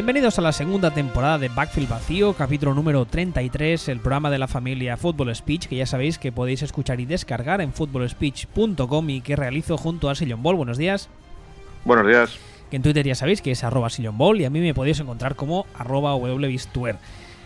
Bienvenidos a la segunda temporada de Backfield Vacío, capítulo número 33, el programa de la familia Football Speech, que ya sabéis que podéis escuchar y descargar en footballspeech.com y que realizo junto a Sillon Ball. Buenos días. Buenos días. Que en Twitter ya sabéis que es arroba Sillon Ball y a mí me podéis encontrar como arroba wbistuer.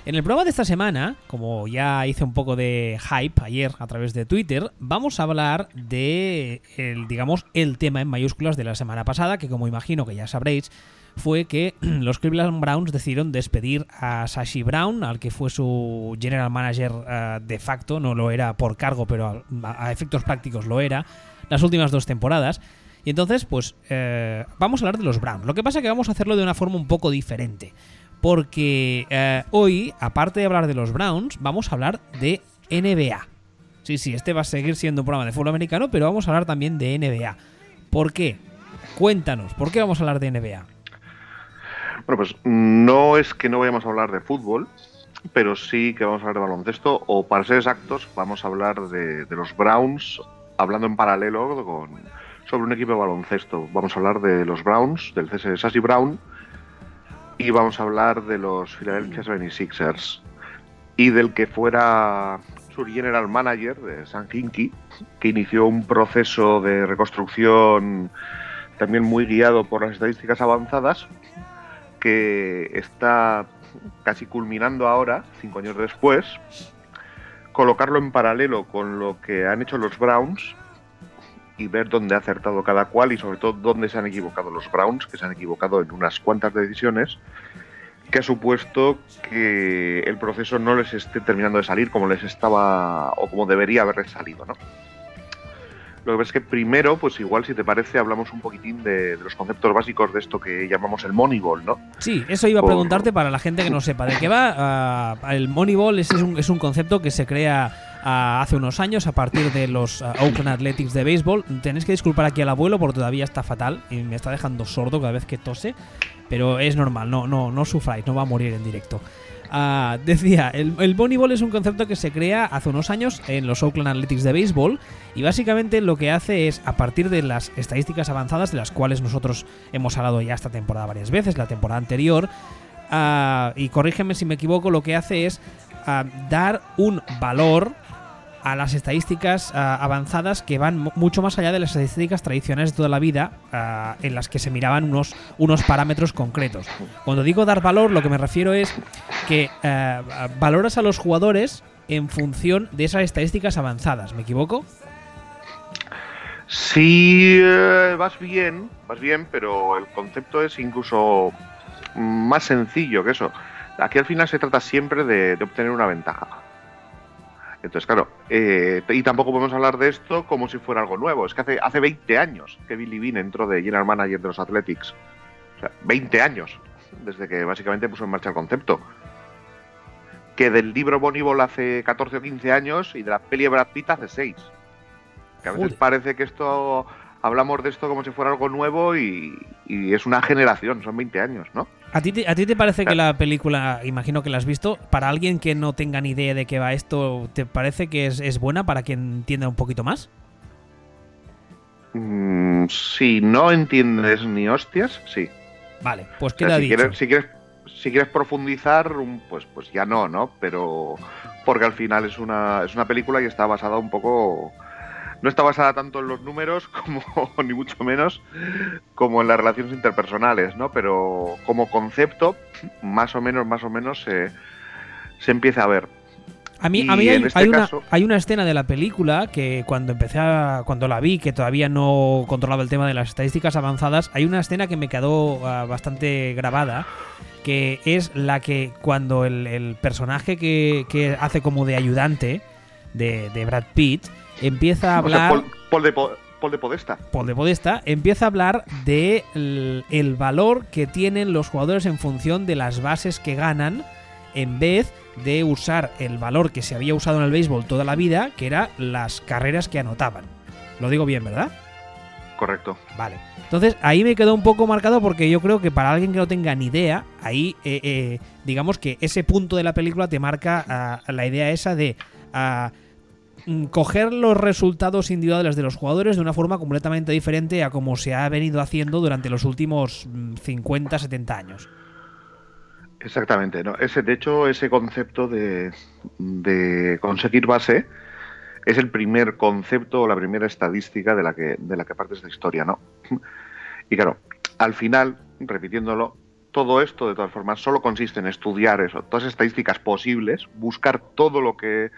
En el programa de esta semana, como ya hice un poco de hype ayer a través de Twitter, vamos a hablar de, el, digamos, el tema en mayúsculas de la semana pasada, que como imagino que ya sabréis, fue que los Cleveland Browns decidieron despedir a Sashi Brown, al que fue su general manager uh, de facto, no lo era por cargo, pero a, a, efectos prácticos lo era, las últimas dos temporadas. Y entonces, pues, eh, vamos a hablar de los Browns. Lo que pasa es que vamos a hacerlo de una forma un poco diferente. Porque eh, hoy, aparte de hablar de los Browns, vamos a hablar de NBA. Sí, sí, este va a seguir siendo un programa de fútbol americano, pero vamos a hablar también de NBA. ¿Por qué? Cuéntanos, ¿por qué vamos a hablar de NBA? Bueno, pues no es que no vayamos a hablar de fútbol, pero sí que vamos a hablar de baloncesto, o para ser exactos, vamos a hablar de, de los Browns, hablando en paralelo con, sobre un equipo de baloncesto. Vamos a hablar de los Browns, del CS de Sassy Brown, y vamos a hablar de los Philadelphia 76ers y del que fuera su general manager, de Sam Hinkie, que inició un proceso de reconstrucción también muy guiado por las estadísticas avanzadas, que está casi culminando ahora, cinco años después, colocarlo en paralelo con lo que han hecho los Browns y ver dónde ha acertado cada cual y sobre todo dónde se han equivocado los Browns, que se han equivocado en unas cuantas decisiones, que ha supuesto que el proceso no les esté terminando de salir como les estaba o como debería haberles salido, ¿no? Lo que pasa es que primero, pues igual si te parece, hablamos un poquitín de, de, los conceptos básicos de esto que llamamos el Moneyball, ¿no? Sí, eso iba a preguntarte para la gente que no sepa de qué va. Uh, el Moneyball es, es, un, es un concepto que se crea uh, hace unos años a partir de los uh, Oakland Athletics de béisbol. Tenéis que disculpar aquí al abuelo porque todavía está fatal y me está dejando sordo cada vez que tose, pero es normal, no, no, no sufráis, no va a morir en directo. Uh, decía, el, el Moneyball es un concepto que se crea hace unos años en los Oakland Athletics de béisbol y básicamente lo que hace es, a partir de las estadísticas avanzadas de las cuales nosotros hemos hablado ya esta temporada varias veces, la temporada anterior, uh, y corrígeme si me equivoco, lo que hace es uh, dar un valor a las estadísticas uh, avanzadas que van mucho más allá de las estadísticas tradicionales de toda la vida uh, en las que se miraban unos, unos parámetros concretos. Cuando digo dar valor, lo que me refiero es que uh, valoras a los jugadores en función de esas estadísticas avanzadas. ¿Me equivoco? Sí, eh, vas bien, vas bien, pero el concepto es incluso más sencillo que eso. Aquí al final se trata siempre de obtener una ventaja. Entonces, claro, eh, y tampoco podemos hablar de esto como si fuera algo nuevo. Es que hace, hace 20 años que Billy Bean entró de General Manager de los Athletics. O sea, 20 años desde que básicamente puso en marcha el concepto. Que del libro Moneyball hace 14 o 15 años y de la peli de Brad Pitt hace 6. Que a veces parece que esto hablamos de esto como si fuera algo nuevo y, y, es una generación, son 20 años, ¿no? ¿A ti, te, ¿A ti te parece que la película, imagino que la has visto, para alguien que no tenga ni idea de qué va esto, ¿te parece que es, es buena para quien entienda un poquito más? Mm, si no entiendes ni hostias, sí. Vale, pues queda o sea, si dicho. Quieres, si, quieres, si quieres profundizar, pues, pues ya no, ¿no? Pero porque al final es una, es una película y está basada un poco no está basada tanto en los números como ni mucho menos como en las relaciones interpersonales, ¿no? Pero como concepto, más o menos, más o menos se, se empieza a ver. A mí, a mí hay, este hay, caso... una, hay, una, escena de la película que cuando empecé a, cuando la vi, que todavía no controlaba el tema de las estadísticas avanzadas, hay una escena que me quedó uh, bastante grabada, que es la que cuando el, el personaje que, que, hace como de ayudante de, de Brad Pitt empieza a hablar. O sea, Paul, Paul, de, Paul, de, Podesta. Paul de Podesta empieza a hablar de el, el, valor que tienen los jugadores en función de las bases que ganan, en vez de usar el valor que se había usado en el béisbol toda la vida, que era las carreras que anotaban. Lo digo bien, ¿verdad? Correcto. Vale. Entonces ahí me quedó un poco marcado porque yo creo que para alguien que no tenga ni idea, ahí eh, eh, digamos que ese punto de la película te marca uh, la idea esa de uh, coger los resultados individuales de los jugadores de una forma completamente diferente a como se ha venido haciendo durante los últimos 50, mm, 70 años. Exactamente, ¿no? Ese, de hecho, ese concepto de, de conseguir base es el primer concepto o la primera estadística de la que, de la que parte esta historia, ¿no? Y claro, al final, repitiéndolo, todo esto, de todas formas, solo consiste en estudiar eso, todas las estadísticas posibles, buscar todo lo que,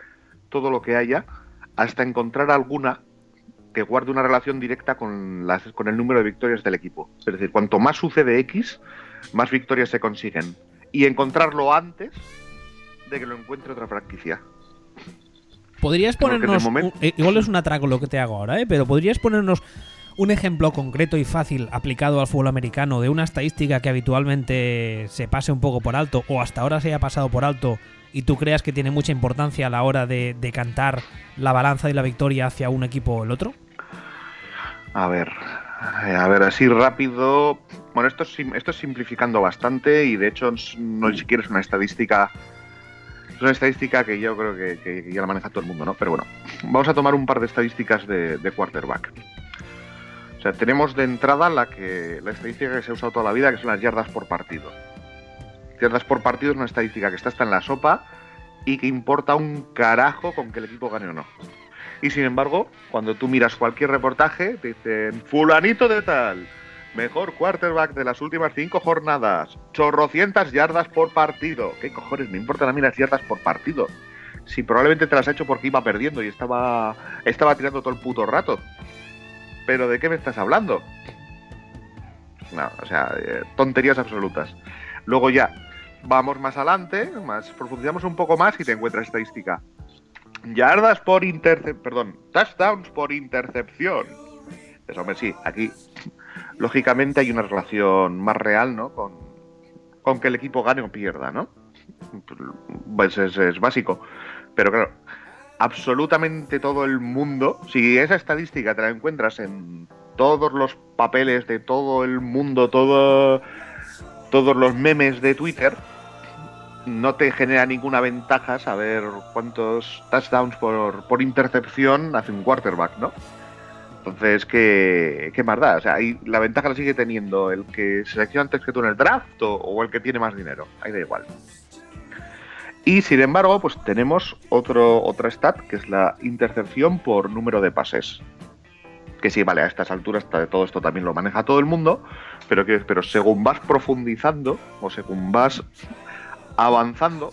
todo lo que haya, hasta encontrar alguna que guarde una relación directa con, las, con el número de victorias del equipo. Es decir, cuanto más sucede X, más victorias se consiguen. Y encontrarlo antes de que lo encuentre otra franquicia. ¿Podrías ponernos... momento- un- eh, igual es un atraco lo que te hago ahora, ¿eh? Pero ¿podrías ponernos un ejemplo concreto y fácil aplicado al fútbol americano de una estadística que habitualmente se pase un poco por alto o hasta ahora se haya pasado por alto y tú creas que tiene mucha importancia a la hora de decantar la balanza y la victoria hacia un equipo o el otro? A ver, eh, a ver, así rápido. Bueno, esto es, simplificando bastante y de hecho no ni siquiera es una estadística. Es una estadística que yo creo que, ya la maneja todo el mundo, ¿no? Pero bueno, vamos a tomar un par de estadísticas de, de quarterback. O sea, tenemos de entrada la que la estadística que se ha usado toda la vida, que son las yardas por partido. Yardas por partido es una estadística que está hasta en la sopa y que importa un carajo con que el equipo gane o no. Y sin embargo, cuando tú miras cualquier reportaje, te dicen, fulanito de tal, mejor quarterback de las últimas cinco jornadas, chorrocientas yardas por partido. ¿Qué cojones me importan a mí las yardas por partido? Si probablemente te las ha hecho porque iba perdiendo y estaba, estaba tirando todo el puto rato. ¿Pero de qué me estás hablando? No, o sea, eh, tonterías absolutas. Luego ya, vamos más adelante, más profundizamos un poco más y te encuentras estadística. Yardas por intercepción, perdón, touchdowns por intercepción. Pues hombre, sí, aquí lógicamente hay una relación más real, ¿no? Con, con que el equipo gane o pierda, ¿no? Pues es, es básico. Pero claro, absolutamente todo el mundo, si esa estadística te la encuentras en todos los papeles de todo el mundo, todo, todos los memes de Twitter, no te genera ninguna ventaja saber cuántos touchdowns por, por intercepción hace un quarterback, ¿no? Entonces, ¿qué, qué más da? O sea, la ventaja la sigue teniendo el que selecciona antes que tú en el draft o, o el que tiene más dinero. Ahí da igual. Y sin embargo, pues tenemos otro, otra stat, que es la intercepción por número de pases. Que sí, vale, a estas alturas todo esto también lo maneja todo el mundo, pero, pero según vas profundizando o según vas avanzando,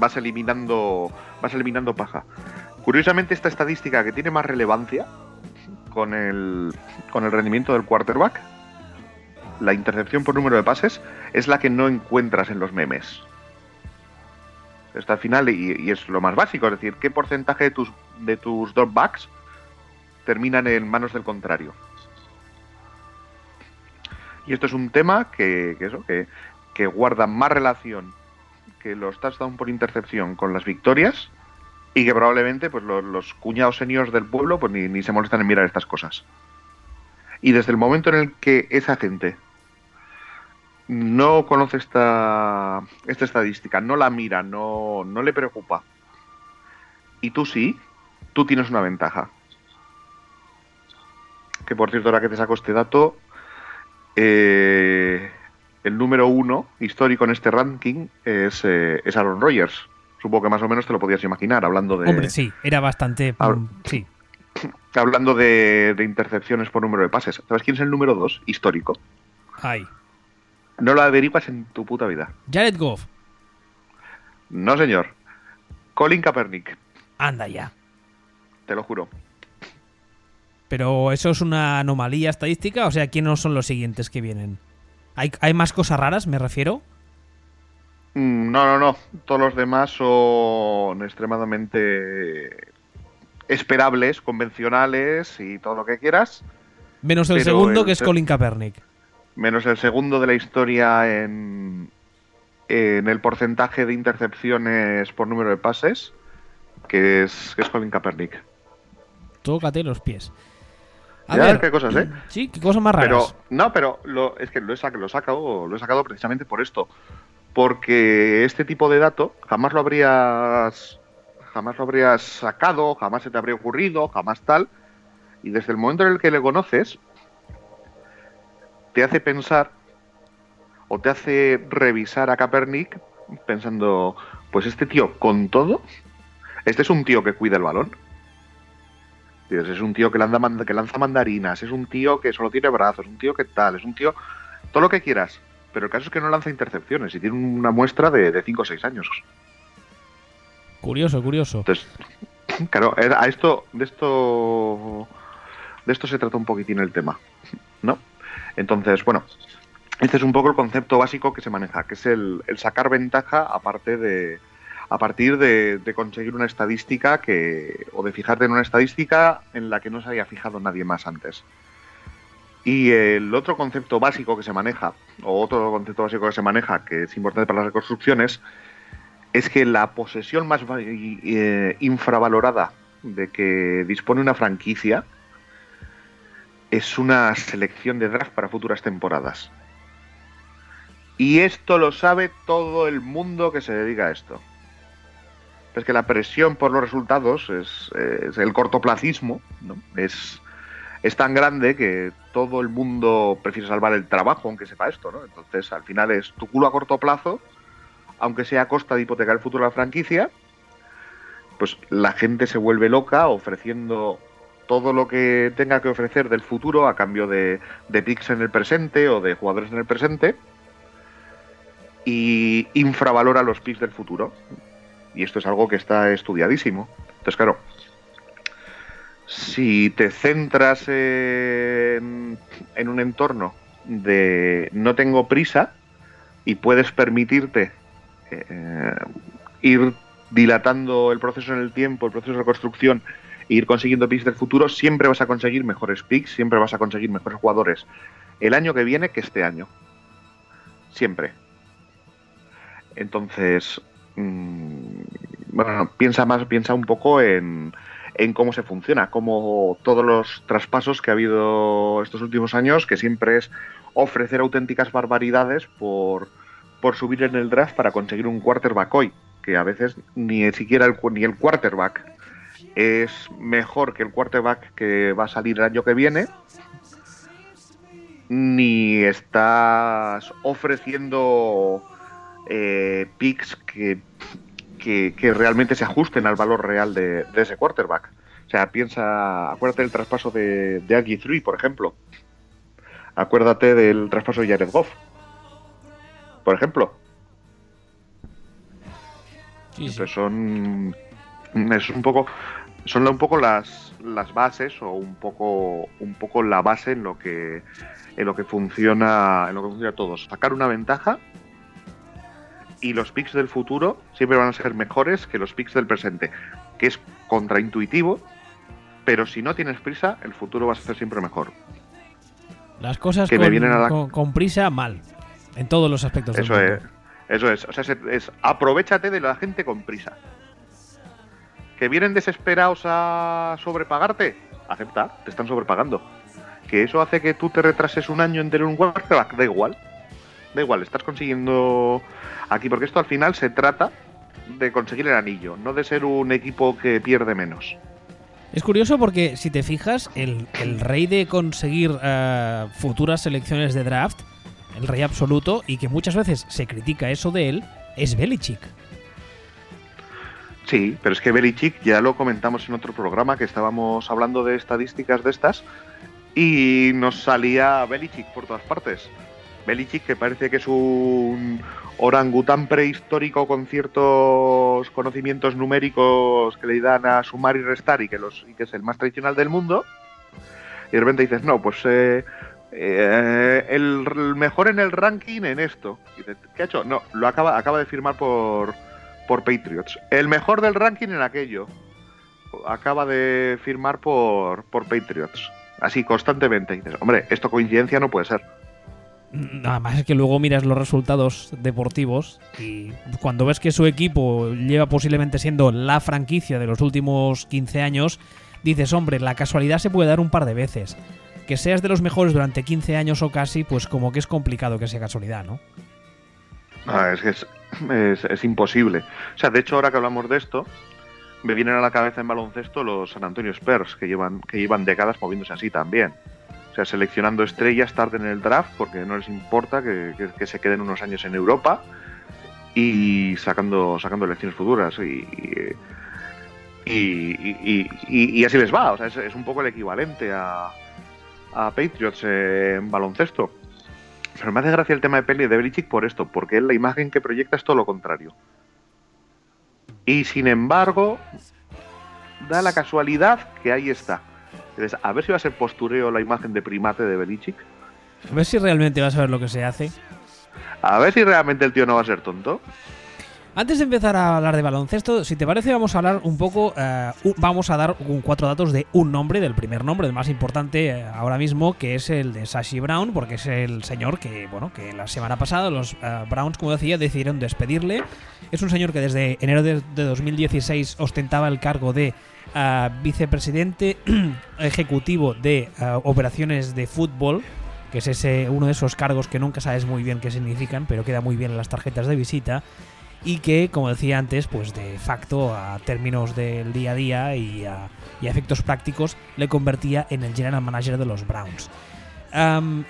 vas eliminando, vas eliminando paja. Curiosamente, esta estadística que tiene más relevancia con el, con el rendimiento del quarterback, la intercepción por número de pases, es la que no encuentras en los memes. Está al final y, y es lo más básico, es decir, qué porcentaje de tus, de tus dropbacks terminan en manos del contrario. Y esto es un tema que, eso, que, que guarda más relación que los touchdowns por intercepción con las victorias y que probablemente pues los, cuñados seniors del pueblo pues ni, ni se molestan en mirar estas cosas. Y desde el momento en el que esa gente no conoce esta, esta estadística, no la mira, no, no le preocupa, y tú sí, tú tienes una ventaja. Que por cierto, ahora que te saco este dato, eh, el número uno histórico en este ranking es, eh, es Aaron Rodgers. Supongo que más o menos te lo podías imaginar, hablando de, Hombre, sí, era bastante... Mm, sí. hablando de, de intercepciones por número de pases. ¿Sabes quién es el número dos histórico? Ay. No lo averiguas en tu puta vida. Jared Goff. No, señor. Colin Kaepernick, Anda ya. te lo juro. Pero eso es una anomalía estadística, o sea, ¿quiénes son los siguientes que vienen? ¿Hay, hay más cosas raras, me refiero? Mm, No, no, no. Todos los demás son extremadamente esperables, convencionales y todo lo que quieras. Menos el segundo, el que es Colin Kaepernick. Menos el segundo de la historia en, en el porcentaje de intercepciones por número de pases, que es, que es Colin Kaepernick. Tócate los pies. A ver, qué cosas, ¿eh? Sí, qué cosas más raras. Pero, no, pero lo, es que lo he, sac- lo, he sacado, lo he sacado precisamente por esto. Porque este tipo de dato jamás lo habrías. Jamás lo habrías sacado, jamás se te habría ocurrido, jamás tal. Y desde el momento en el que le conoces, te hace pensar. o te hace revisar a Kaepernick pensando, pues este tío con todo, este es un tío que cuida el balón. Es un tío que lanza, que lanza mandarinas, es un tío que solo tiene brazos, es un tío que tal, es un tío... Todo lo que quieras. Pero el caso es que no lanza intercepciones y tiene una muestra de 5 o 6 años. Curioso, curioso. Entonces, claro, a esto, de esto, de esto se trata un poquitín el tema, ¿no? Entonces, bueno, este es un poco el concepto básico que se maneja, que es el, sacar ventaja aparte de, a partir de, conseguir una estadística que, o de fijarte en una estadística en la que no se había fijado nadie más antes. Y el otro concepto básico que se maneja, o otro concepto básico que se maneja, que es importante para las reconstrucciones, es que la posesión más eh, infravalorada de que dispone una franquicia es una selección de draft para futuras temporadas. Y esto lo sabe todo el mundo que se dedica a esto. Es que la presión por los resultados es, el cortoplacismo, es, es tan grande que todo el mundo prefiere salvar el trabajo, aunque sepa esto, ¿no? Entonces, al final es tu culo a corto plazo aunque sea a costa de hipotecar el futuro de la franquicia, pues la gente se vuelve loca ofreciendo todo lo que tenga que ofrecer del futuro a cambio de, de picks en el presente o de jugadores en el presente y infravalora los picks del futuro. Y esto es algo que está estudiadísimo. Entonces, claro, si te centras en, un entorno de no tengo prisa y puedes permitirte eh, ir dilatando el proceso en el tiempo, el proceso de construcción, e ir consiguiendo picks del futuro, siempre vas a conseguir mejores picks, siempre vas a conseguir mejores jugadores el año que viene que este año. Siempre. Entonces, mm, bueno, piensa más, piensa un poco en, en cómo se funciona, como todos los traspasos que ha habido estos últimos años, que siempre es ofrecer auténticas barbaridades por, por subir en el draft para conseguir un quarterback hoy, que a veces ni siquiera el, ni el quarterback es mejor que el quarterback que va a salir el año que viene, ni estás ofreciendo eh, picks que, que, realmente se ajusten al valor real de, ese quarterback. O sea, piensa, acuérdate del traspaso de, de Aggie 3, por ejemplo. Acuérdate del traspaso de Jared Goff por ejemplo. son es un poco son un poco las, las bases o un poco un poco la base en lo que en lo que funciona en lo que funciona todos sacar una ventaja y los picks del futuro siempre van a ser mejores que los picks del presente que es contraintuitivo pero si no tienes prisa el futuro va a ser siempre mejor las cosas que me vienen a con prisa mal en todos los aspectos. Eso es. Eso es. O sea, es, aprovechate de la gente con prisa. Que vienen desesperados a sobrepagarte. Acepta, te están sobrepagando. Que eso hace que tú te retrases un año en tener un quarterback. Da igual. Da igual, estás consiguiendo aquí. Porque esto al final se trata de conseguir el anillo, no de ser un equipo que pierde menos. Es curioso porque si te fijas, el, rey de conseguir eh, futuras selecciones de draft el rey absoluto, y que muchas veces se critica eso de él, es Belichick. Sí, pero es que Belichick ya lo comentamos en otro programa que estábamos hablando de estadísticas de estas y nos salía Belichick por todas partes. Belichick que parece que es un orangután prehistórico con ciertos conocimientos numéricos que le dan a sumar y restar y que, los, y que es el más tradicional del mundo. Y de repente dices, no, pues eh, eh, el mejor en el ranking en esto. ¿Qué ha hecho? No, lo acaba, acaba de firmar por, por Patriots. El mejor del ranking en aquello. Acaba de firmar por, por Patriots. Así, constantemente. dices, hombre, esto coincidencia no puede ser. Nada más es que luego miras los resultados deportivos y cuando ves que su equipo lleva posiblemente siendo la franquicia de los últimos 15 años, dices, hombre, la casualidad se puede dar un par de veces que seas de los mejores durante 15 años o casi, pues como que es complicado que sea casualidad, ¿no? Ah, es que es, imposible. O sea, de hecho, ahora que hablamos de esto, me vienen a la cabeza en baloncesto los San Antonio Spurs, que llevan, que llevan décadas moviéndose así también. O sea, seleccionando estrellas tarde en el draft porque no les importa que, se queden unos años en Europa y sacando, sacando elecciones futuras. Y, y, así les va. O sea, es, un poco el equivalente a, a Patriots en baloncesto. Pero me hace gracia el tema de Penny de Belichick por esto, porque la imagen que proyecta es todo lo contrario. Y sin embargo, da la casualidad que ahí está. A ver si va a ser postureo la imagen de primate de Belichick. A ver si realmente va a saber lo que se hace. A ver si realmente el tío no va a ser tonto. Antes de empezar a hablar de baloncesto, si te parece, vamos a hablar un poco. Eh, vamos a dar cuatro datos de un nombre, del primer nombre, el más importante eh, ahora mismo, que es el de Sashi Brown, porque es el señor que, bueno, que la semana pasada los eh, Browns, como decía, decidieron despedirle. Es un señor que desde enero de, 2016 ostentaba el cargo de vicepresidente ejecutivo de operaciones de fútbol que es ese uno de esos cargos que nunca sabes muy bien qué significan, pero queda muy bien en las tarjetas de visita y que, como decía antes, pues de facto a términos del día a día y a, efectos prácticos le convertía en el general manager de los Browns.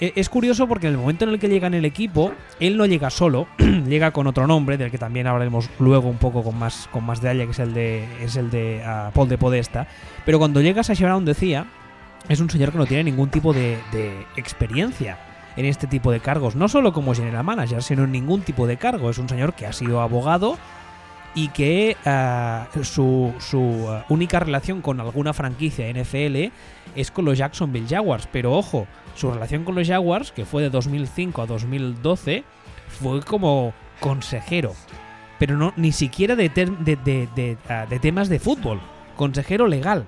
E, es curioso porque en el momento en el que llega en el equipo, él no llega solo, llega con otro nombre, del que también hablaremos luego un poco con más, con más detalle, que es el de, es el de ah, Paul de Podesta. Pero cuando llega Sashi Brown decía, es un señor que no tiene ningún tipo de, de experiencia en este tipo de cargos, no solo como general manager, sino en ningún tipo de cargo. Es un señor que ha sido abogado y que eh, su, eh, única relación con alguna franquicia NFL es con los Jacksonville Jaguars. Pero ojo, su relación con los Jaguars, que fue de 2005 a 2012, fue como consejero. Pero no, ni siquiera de, eh, de temas de fútbol. Consejero legal.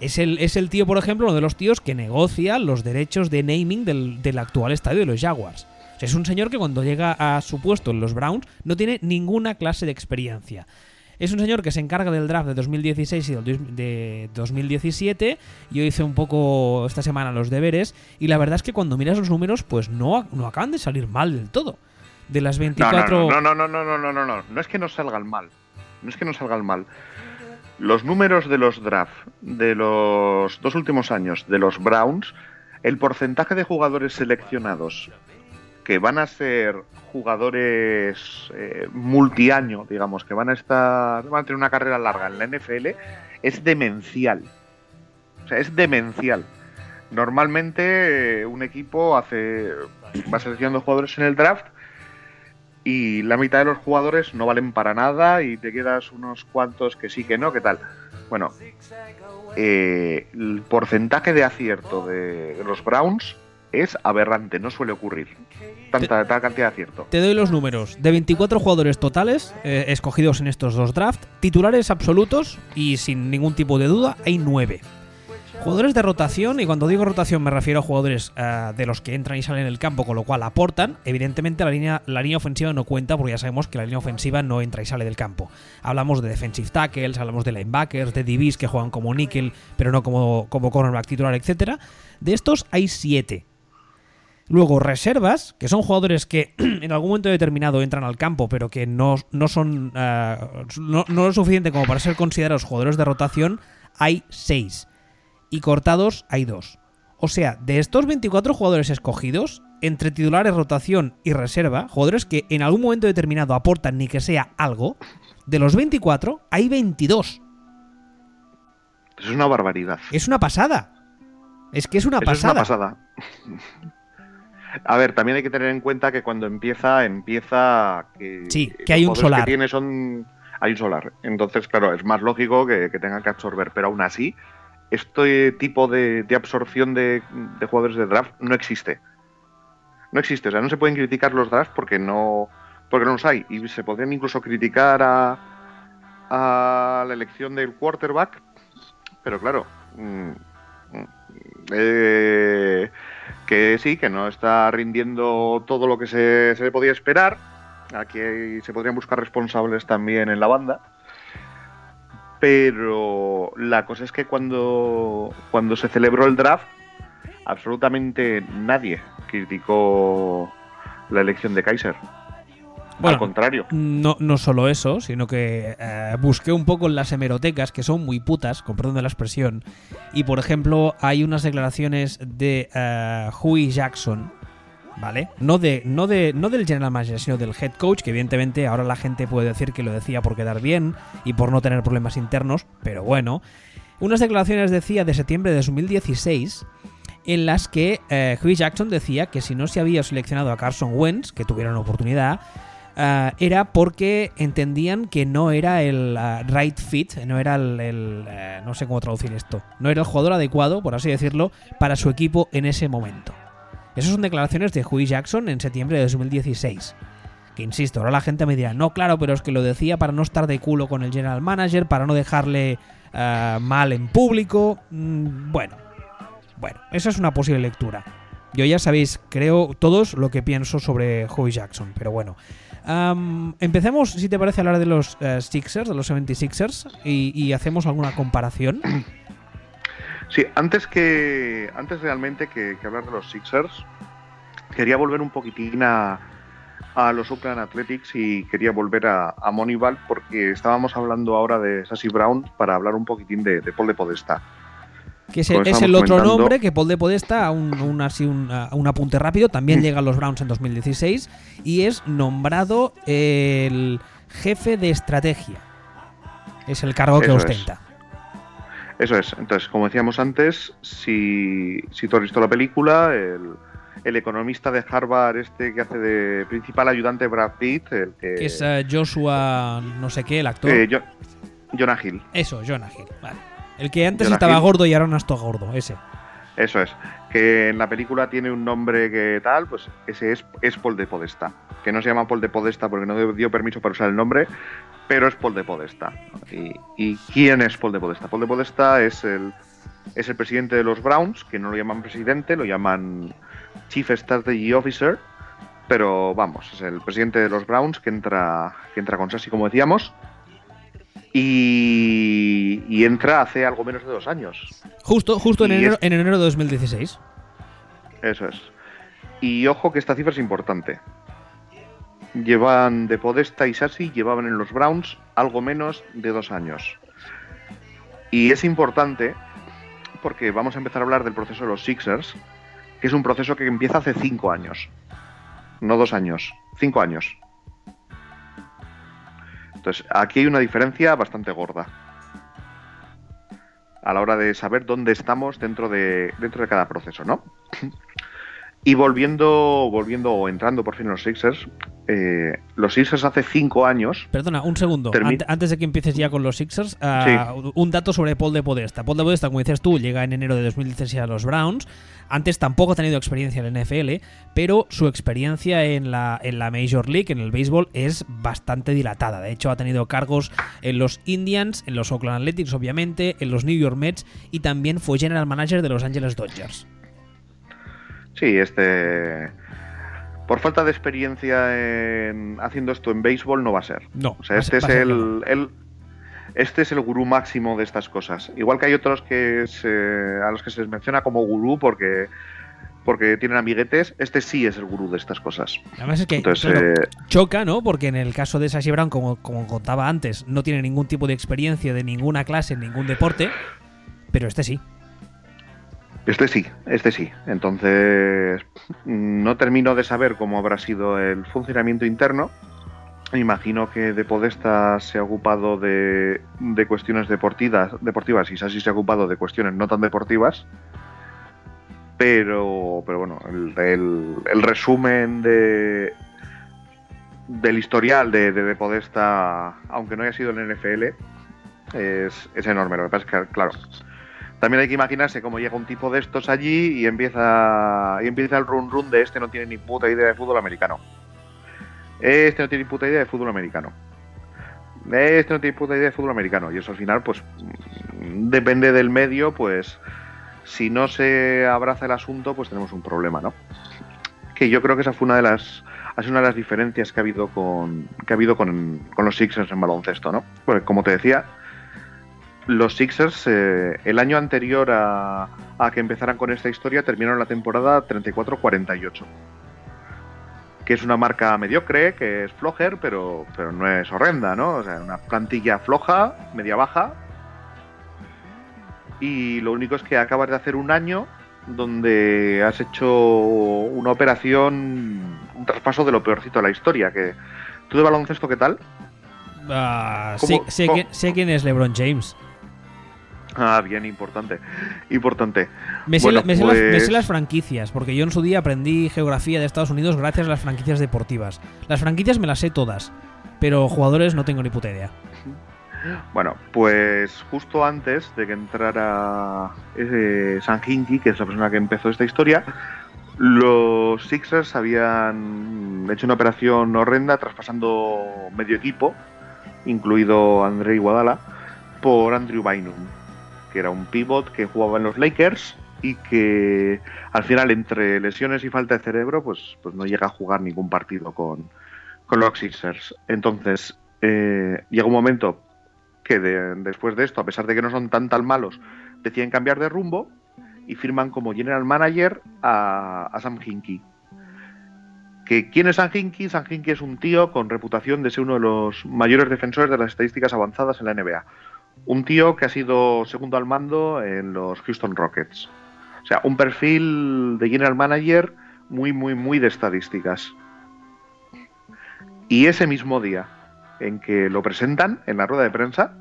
Es el, es el tío, por ejemplo, uno de los tíos que negocia los derechos de naming del, actual estadio de los Jaguars. Es un señor que cuando llega a su puesto en los Browns no tiene ninguna clase de experiencia. Es un señor que se encarga del draft de 2016 y de 2017. Yo hice un poco esta semana los deberes y la verdad es que cuando miras los números, pues no, no acaban de salir mal del todo. De las 24... No, no, no, no, no, no, no, no. No es que no salgan mal. No es que no salgan mal. Los números de los draft de los dos últimos años de los Browns, el porcentaje de jugadores seleccionados que van a ser jugadores eh, multiaño, digamos, que van a estar, van a tener una carrera larga en la NFL, es demencial. O sea, es demencial. Normalmente eh, un equipo hace va seleccionando jugadores en el draft y la mitad de los jugadores no valen para nada y te quedas unos cuantos que sí, que no, ¿qué tal? Bueno, eh, el porcentaje de acierto de, los Browns es aberrante, no suele ocurrir. Tanta, tal cantidad de acierto. Te doy los números. De 24 jugadores totales eh, escogidos en estos dos drafts, titulares absolutos y sin ningún tipo de duda, hay 9. Jugadores de rotación, y cuando digo rotación me refiero a jugadores eh, de los que entran y salen del campo, con lo cual aportan. Evidentemente la línea, la línea ofensiva no cuenta porque ya sabemos que la línea ofensiva no entra y sale del campo. Hablamos de defensive tackles, hablamos de linebackers, de DBs que juegan como nickel, pero no como, como cornerback titular, etc. De estos hay 7. Luego, reservas, que son jugadores que en algún momento determinado entran al campo, pero que no, no son eh, no, no lo suficiente como para ser considerados jugadores de rotación, hay 6 y cortados hay dos. O sea, de estos 24 jugadores escogidos, entre titulares, rotación y reserva, jugadores que en algún momento determinado aportan ni que sea algo, de los 24 hay 22. Es una barbaridad. Es una pasada. Es que es una pasada. Es una pasada. A ver, también hay que tener en cuenta que cuando empieza, empieza que. Sí, que hay un solar. Que tiene son. Hay un solar. Entonces, claro, es más lógico que, que tengan que absorber. Pero aún así, este tipo de, absorción de, jugadores de draft no existe. No existe, o sea, no se pueden criticar los drafts porque no, porque no los hay. Y se podrían incluso criticar a, a la elección del quarterback, pero claro, mm, mm, eh, que sí, que no está rindiendo todo lo que se, le podía esperar. Aquí se podrían buscar responsables también en la banda pero la cosa es que cuando, cuando se celebró el draft, absolutamente nadie criticó la elección de Kaiser. Al contrario. No, no solo eso, sino que eh, busqué un poco en las hemerotecas, que son muy putas, con perdón de la expresión. Y por ejemplo, hay unas declaraciones de uh, Huey Jackson, ¿vale? No, de, no, de, no del general manager, sino del head coach, que evidentemente ahora la gente puede decir que lo decía por quedar bien y por no tener problemas internos, pero bueno. Unas declaraciones decía de septiembre de 2016 en las que eh, Huey Jackson decía que si no se había seleccionado a Carson Wentz, que tuviera una oportunidad, eh, era porque entendían que no era el eh, right fit, no era el, no sé cómo traducir esto, no era el jugador adecuado, por así decirlo, para su equipo en ese momento. Esas son declaraciones de Huey Jackson en septiembre de 2016. Que insisto, ahora la gente me dirá, no, claro, pero es que lo decía para no estar de culo con el general manager, para no dejarle mal en público. Mm, bueno, bueno, esa es una posible lectura. Yo ya sabéis, creo todos lo que pienso sobre Howie Jackson, pero bueno. Empecemos, si te parece, a hablar de los uh, Sixers, de los 76ers, y, hacemos alguna comparación. Sí, antes que. Antes realmente que, hablar de los Sixers, quería volver un poquitín a, a los Oakland Athletics y quería volver a, a, Moneyball porque estábamos hablando ahora de Sassy Brown para hablar un poquitín de, de Paul de Podesta que es, el otro nombre que Paul de Podesta, un, un, así un, un, apunte rápido, también mm. llega a los Browns en 2016 y es nombrado el jefe de estrategia. Es el cargo que ostenta. Eso es. Entonces, como decíamos antes, si, si tú has visto la película, el, el economista de Harvard, este que hace de principal ayudante Brad Pitt, el que... es eh, Joshua, no sé qué, el actor. Eh, Jonah Hill. Eso, Jonah Hill, vale. El que antes estaba gordo y ahora no está gordo, ese. Eso es. Que en la película tiene un nombre que tal, pues ese es, es Paul de Podesta. Que no se llama Paul de Podesta porque no dio permiso para usar el nombre, pero es Paul de Podesta. ¿Y, quién es Paul de Podesta? Paul de Podesta es el, es el presidente de los Browns, que no lo llaman presidente, lo llaman Chief Strategy Officer, pero vamos, es el presidente de los Browns que entra, que entra con Sassy, como decíamos, y, entra hace algo menos de dos años. Justo, justo en enero, en enero de 2016. Eso es. Y ojo que esta cifra es importante. Llevan de Podesta y Sassi, llevaban en los Browns algo menos de dos años. Y es importante porque vamos a empezar a hablar del proceso de los Sixers, que es un proceso que empieza hace cinco años. No dos años, cinco años. Entonces, aquí hay una diferencia bastante gorda a la hora de saber dónde estamos dentro de, dentro de cada proceso, ¿no? Y volviendo, volviendo o entrando por fin en los Sixers, eh, los Sixers hace cinco años. Perdona, un segundo. Antes de que empieces ya con los Sixers, ah, un dato sobre Paul de Podesta. Paul de Podesta, como dices tú, llega en enero de 2016 a los Browns. Antes tampoco ha tenido experiencia en la NFL, pero su experiencia en la, en la Major League, en el béisbol, es bastante dilatada. De hecho, ha tenido cargos en los Indians, en los Oakland Athletics, obviamente, en los New York Mets y también fue general manager de los Angeles Dodgers. Sí, este. Por falta de experiencia en haciendo esto en béisbol no va a ser. No. O sea, este es el, este es el gurú máximo de estas cosas. Igual que hay otros que a los que se les menciona como gurú porque porque tienen amiguetes, este sí es el gurú de estas cosas. Además es que eh, choca, ¿no? Porque en el caso de Sashi Brown, como, como contaba antes, no tiene ningún tipo de experiencia de ninguna clase en ningún deporte, pero este sí. Este sí, este sí. Entonces, no termino de saber cómo habrá sido el funcionamiento interno. Imagino que de Podesta se ha ocupado de, cuestiones deportivas, deportivas y así se ha ocupado de cuestiones no tan deportivas. Pero, pero bueno, el, resumen de, del historial de, de, Podesta, aunque no haya sido en el NFL, es, es enorme. Lo que pasa es que, claro, también hay que imaginarse cómo llega un tipo de estos allí y empieza, y empieza el run run de este no tiene ni puta idea de fútbol americano. Este no tiene ni puta idea de fútbol americano. Este no tiene puta idea de fútbol americano. Y eso al final, pues, depende del medio, pues, si no se abraza el asunto, pues tenemos un problema, ¿no? Que yo creo que esa fue una de las, ha sido una de las diferencias que ha habido con, que ha habido con los Sixers en baloncesto, ¿no? Pues como te decía, los Sixers, eh, el año anterior a, que empezaran con esta historia, terminaron la temporada 34-48. que es una marca mediocre, que es flojer, pero, pero no es horrenda, ¿no? O sea, una plantilla floja, media baja. Y lo único es que acabas de hacer un año donde has hecho una operación, un traspaso de lo peorcito de la historia. Que, ¿Tú de baloncesto qué tal? Ah, sí, sé, sé quién es LeBron James. Ah, bien, importante. Importante. Me sé, Bueno, me sé las, me sé pues- las franquicias, porque yo en su día aprendí geografía de Estados Unidos gracias a las franquicias deportivas. Las franquicias me las sé todas, pero jugadores no tengo ni puta idea. Bueno, pues justo antes de que entrara ese San Hinky, que es la persona que empezó esta historia, los Sixers habían hecho una operación horrenda traspasando medio equipo, incluido André Iguadala, por Andrew Bynum, que era un pivot que jugaba en los Lakers y que al final entre lesiones y falta de cerebro pues, pues no llega a jugar ningún partido con, con los Sixers. Entonces eh, llega un momento que de- después de esto, a pesar de que no son tan tan malos, deciden cambiar de rumbo y firman como general manager a, a Sam Hinkie. Que, ¿Quién es Sam Hinkie? Sam Hinkie es un tío con reputación de ser uno de los mayores defensores de las estadísticas avanzadas en la NBA. Un tío que ha sido segundo al mando en los Houston Rockets. O sea, un perfil de general manager muy, muy, muy de estadísticas. Y ese mismo día en que lo presentan en la rueda de prensa,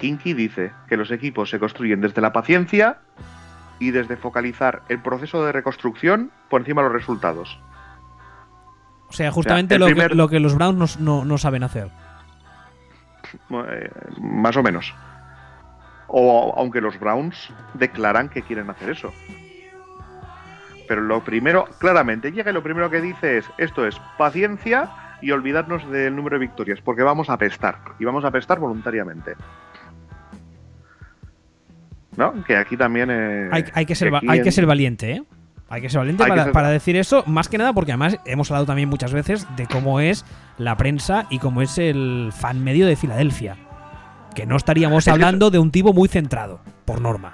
Hinkie dice que los equipos se construyen desde la paciencia y desde focalizar el proceso de reconstrucción por encima de los resultados. O sea, justamente lo, primer- que, lo que los Browns no, no- no saben hacer. Eh, más o menos. O aunque los Browns declaran que quieren hacer eso. Pero lo primero, claramente, llega y lo primero que dice es, esto es paciencia y olvidarnos del número de victorias, porque vamos a apestar, y vamos a apestar voluntariamente. ¿No? Que aquí también... eh, Hay, hay que ser, hay que ser valiente, ¿eh? Hay que ser valiente para, ser- para decir eso, más que nada porque además hemos hablado también muchas veces de cómo es la prensa y cómo es el fan medio de Filadelfia. Que no estaríamos hablando de un tipo muy centrado, por norma.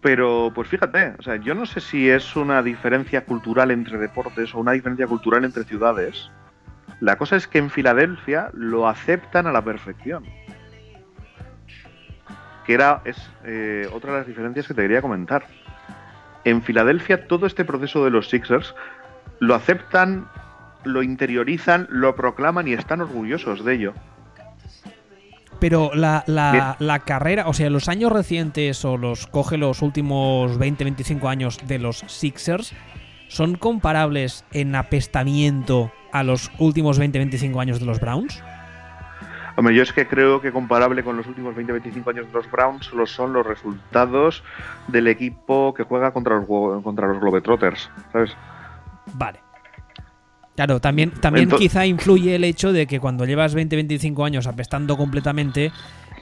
Pero, pues fíjate, o sea, yo no sé si es una diferencia cultural entre deportes o una diferencia cultural entre ciudades. La cosa es que en Filadelfia lo aceptan a la perfección. Que era, es eh, otra de las diferencias que te quería comentar. En Filadelfia todo este proceso de los Sixers lo aceptan, lo interiorizan, lo proclaman y están orgullosos de ello. Pero la, la- la carrera, o sea, los años recientes o los coge los últimos 20-25 años de los Sixers, ¿son comparables en apestamiento a los últimos 20-25 años de los Browns? Hombre, yo es que creo que comparable con los últimos 20-25 años de los Browns solo son los resultados del equipo que juega contra los, contra los Globetrotters, ¿sabes? Vale. Claro, también, también quizá influye el hecho de que cuando llevas 20-25 años apestando completamente,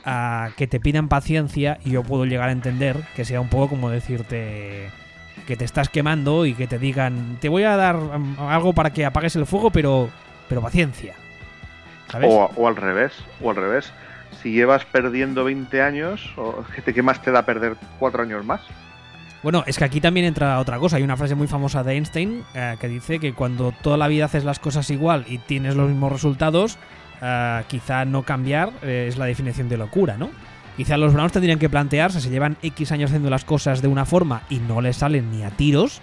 a que te pidan paciencia, y yo puedo llegar a entender que sea un poco como decirte que te estás quemando y que te digan, te voy a dar mm, algo para que apagues el fuego, pero, pero paciencia. ¿Sabes? O, o al revés, o al revés. Si llevas perdiendo 20 años, o- ¿qué te- qué más te da perder 4 años más? Bueno, es que aquí también entra otra cosa. Hay una frase muy famosa de Einstein eh, que dice que cuando toda la vida haces las cosas igual y tienes los mismos resultados, eh, quizá no cambiar eh, es la definición de locura, ¿no? Quizá los Browns tendrían que plantearse, si llevan X años haciendo las cosas de una forma y no les salen ni a tiros,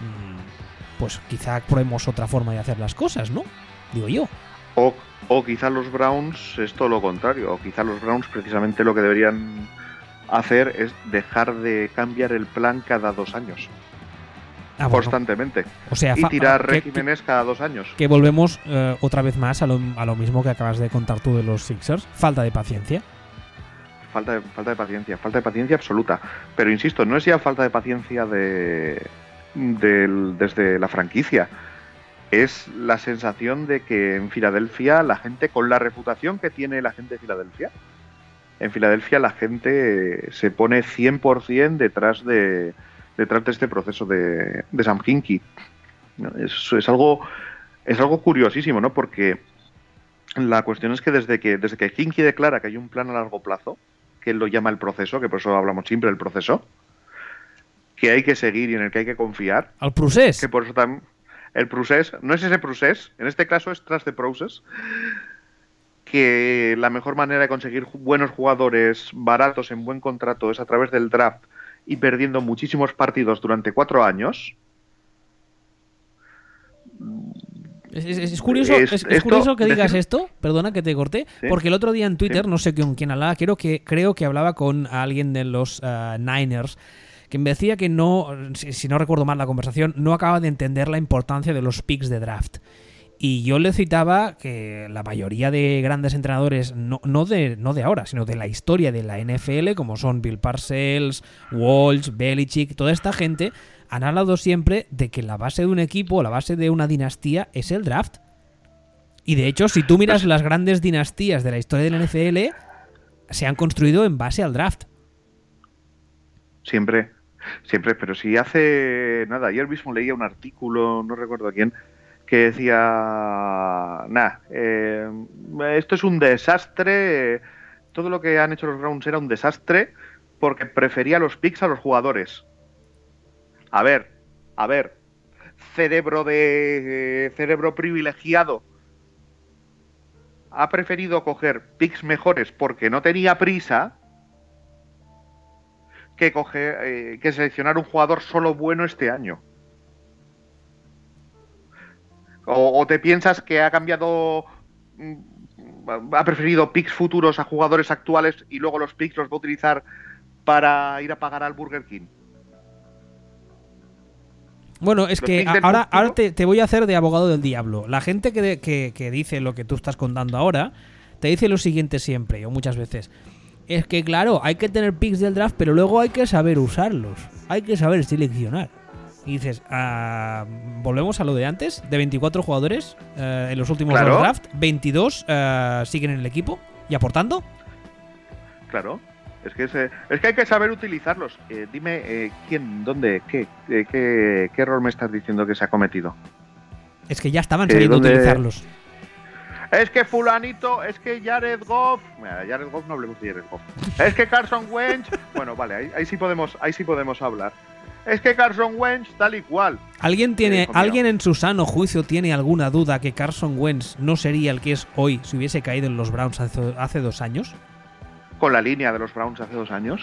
mm, pues quizá probemos otra forma de hacer las cosas, ¿no? Digo yo. O, o quizá los Browns es todo lo contrario, o quizá los Browns precisamente lo que deberían hacer es dejar de cambiar el plan cada dos años, Ah, bueno, constantemente, o sea, y tirar que- regímenes cada dos años. que volvemos eh, otra vez más a lo, a lo mismo que acabas de contar tú de los Sixers. Falta de paciencia. Falta de, falta de paciencia, falta de paciencia absoluta. Pero insisto, no es ya falta de paciencia de, del- desde la franquicia. Es la sensación de que en Filadelfia la gente, con la reputación que tiene la gente de Filadelfia, en Filadelfia la gente se pone 100% detrás de, detrás de este proceso de, de Sam Hinkie. Es, es algo es algo curiosísimo, ¿no? Porque la cuestión es que desde que desde que Hinkie declara que hay un plan a largo plazo, que él lo llama el proceso, que por eso hablamos siempre del proceso, que hay que seguir y en el que hay que confiar. Al procés. Que por eso también. El procés, no es ese procés, en este caso es tras de process. Que la mejor manera de conseguir buenos jugadores baratos en buen contrato es a través del draft y perdiendo muchísimos partidos durante cuatro años. Es, curioso, es, curioso que digas esto, perdona que te corté, porque el otro día en Twitter, no sé con quién hablaba, creo que, creo que hablaba con alguien de los uh, Niners, que me decía que no, si, no recuerdo mal la conversación, no acaba de entender la importancia de los picks de draft. Y yo le citaba que la mayoría de grandes entrenadores, no, no, de, no de ahora, sino de la historia de la NFL, como son Bill Parcells, Walsh, Belichick, toda esta gente, han hablado siempre de que la base de un equipo, la base de una dinastía es el draft. Y de hecho, si tú miras las grandes dinastías de la historia de la NFL, se han construido en base al draft. Siempre, siempre, pero si hace nada, ayer mismo leía un artículo, no recuerdo a quién, que decía, nada, eh, esto es un desastre, todo lo que han hecho los Browns era un desastre porque prefería los picks a los jugadores. A ver, a ver, cerebro de cerebro privilegiado ha preferido coger picks mejores porque no tenía prisa que coger, eh, que seleccionar un jugador solo bueno este año. O, te piensas que ha cambiado mm, ha preferido picks futuros a jugadores actuales y luego los picks los va a utilizar para ir a pagar al Burger King. Bueno, es que ahora, ahora te, voy a hacer de abogado del diablo. La gente que, que, dice lo que tú estás contando ahora, te dice lo siguiente siempre, o muchas veces. Es que, claro, hay que tener picks del draft, pero luego hay que saber usarlos. Hay que saber seleccionar. Y dices, ah, volvemos a lo de antes, de 24 jugadores eh, en los últimos dos draft, 22 eh, siguen en el equipo y aportando. Claro. Es que, es que hay que saber utilizarlos. Eh, dime, eh, ¿quién, dónde, qué, eh, qué, qué, error me estás diciendo que se ha cometido? Es que ya estaban sabiendo utilizarlos. Es que fulanito, es que Jared Goff, mira, Jared Goff no hablemos de Jared Goff. Es que Carson Wentz, bueno, vale, ahí, sí podemos, ahí sí podemos hablar. Es que Carson Wentz tal y cual. ¿Alguien tiene, alguien en su sano juicio tiene alguna duda que Carson Wentz no sería el que es hoy si hubiese caído en los Browns hace dos años? con la línea de los Browns hace dos años.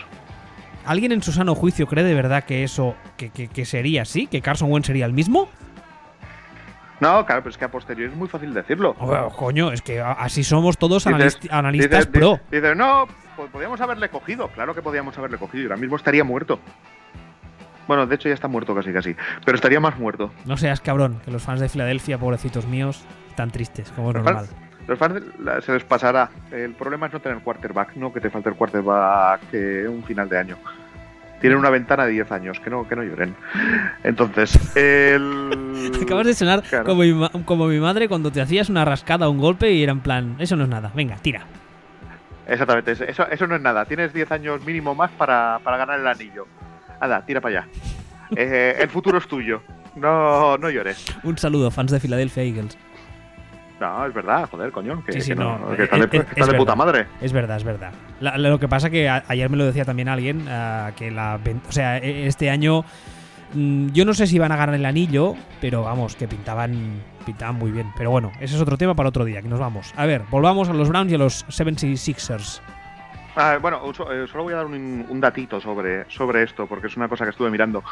¿Alguien en su sano juicio cree de verdad que eso que, sería así? ¿Que Carson Wentz sería el mismo? No, claro, pero es que a posteriori es muy fácil decirlo. Oh, coño, es que así somos todos analistas pro. No, pues podíamos haberle cogido. Claro que podíamos haberle cogido. Ahora mismo estaría muerto. Bueno, de hecho ya está muerto casi casi. Pero estaría más muerto. No seas cabrón, que los fans de Filadelfia, pobrecitos míos, están tristes, como es normal. Los fans se les pasará. El problema es no tener quarterback, no que te falte el quarterback un final de año. Tienen una ventana de 10 años, que no, que no lloren. Entonces, el... Acabas de sonar como, mi como mi madre cuando te hacías una rascada o un golpe y era en plan, eso no es nada, venga, tira. Exactamente, eso, eso no es nada. Tienes 10 años mínimo más para, ganar el anillo. Anda, tira para allá. Eh, el futuro es tuyo. No, no llores. Un saludo, fans de Philadelphia Eagles. No, es verdad, joder, coño. Que, sí, sí, no, que está, de, puta madre. Es verdad, es verdad. lo que pasa que ayer me lo decía también alguien, ah, que la. O sea, e, este año. Mm, yo no sé si van a ganar el anillo, pero vamos, que pintaban, pintaban muy bien. Pero bueno, ese es otro tema para otro día, que nos vamos. A ver, volvamos a los Browns y a los 76ers. Ah, bueno, eh, solo voy a dar un, un, datito sobre, sobre esto, porque es una cosa que estuve mirando.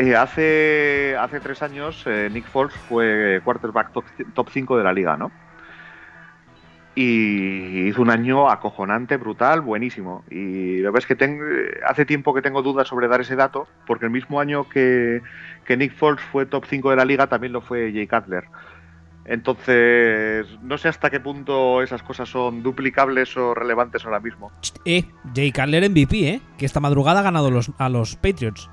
Eh, hace, hace tres años eh, Nick Foles fue quarterback top, 5 de la liga, ¿no? Y hizo un año acojonante, brutal, buenísimo. Y lo que tengo, hace tiempo que tengo dudas sobre dar ese dato, porque el mismo año que, Nick Foles fue top 5 de la liga, también lo fue Jay Cutler. Entonces, no sé hasta qué punto esas cosas son duplicables o relevantes ahora mismo. Eh, Jay Cutler MVP, ¿eh? Que esta madrugada ha ganado los, a los Patriots.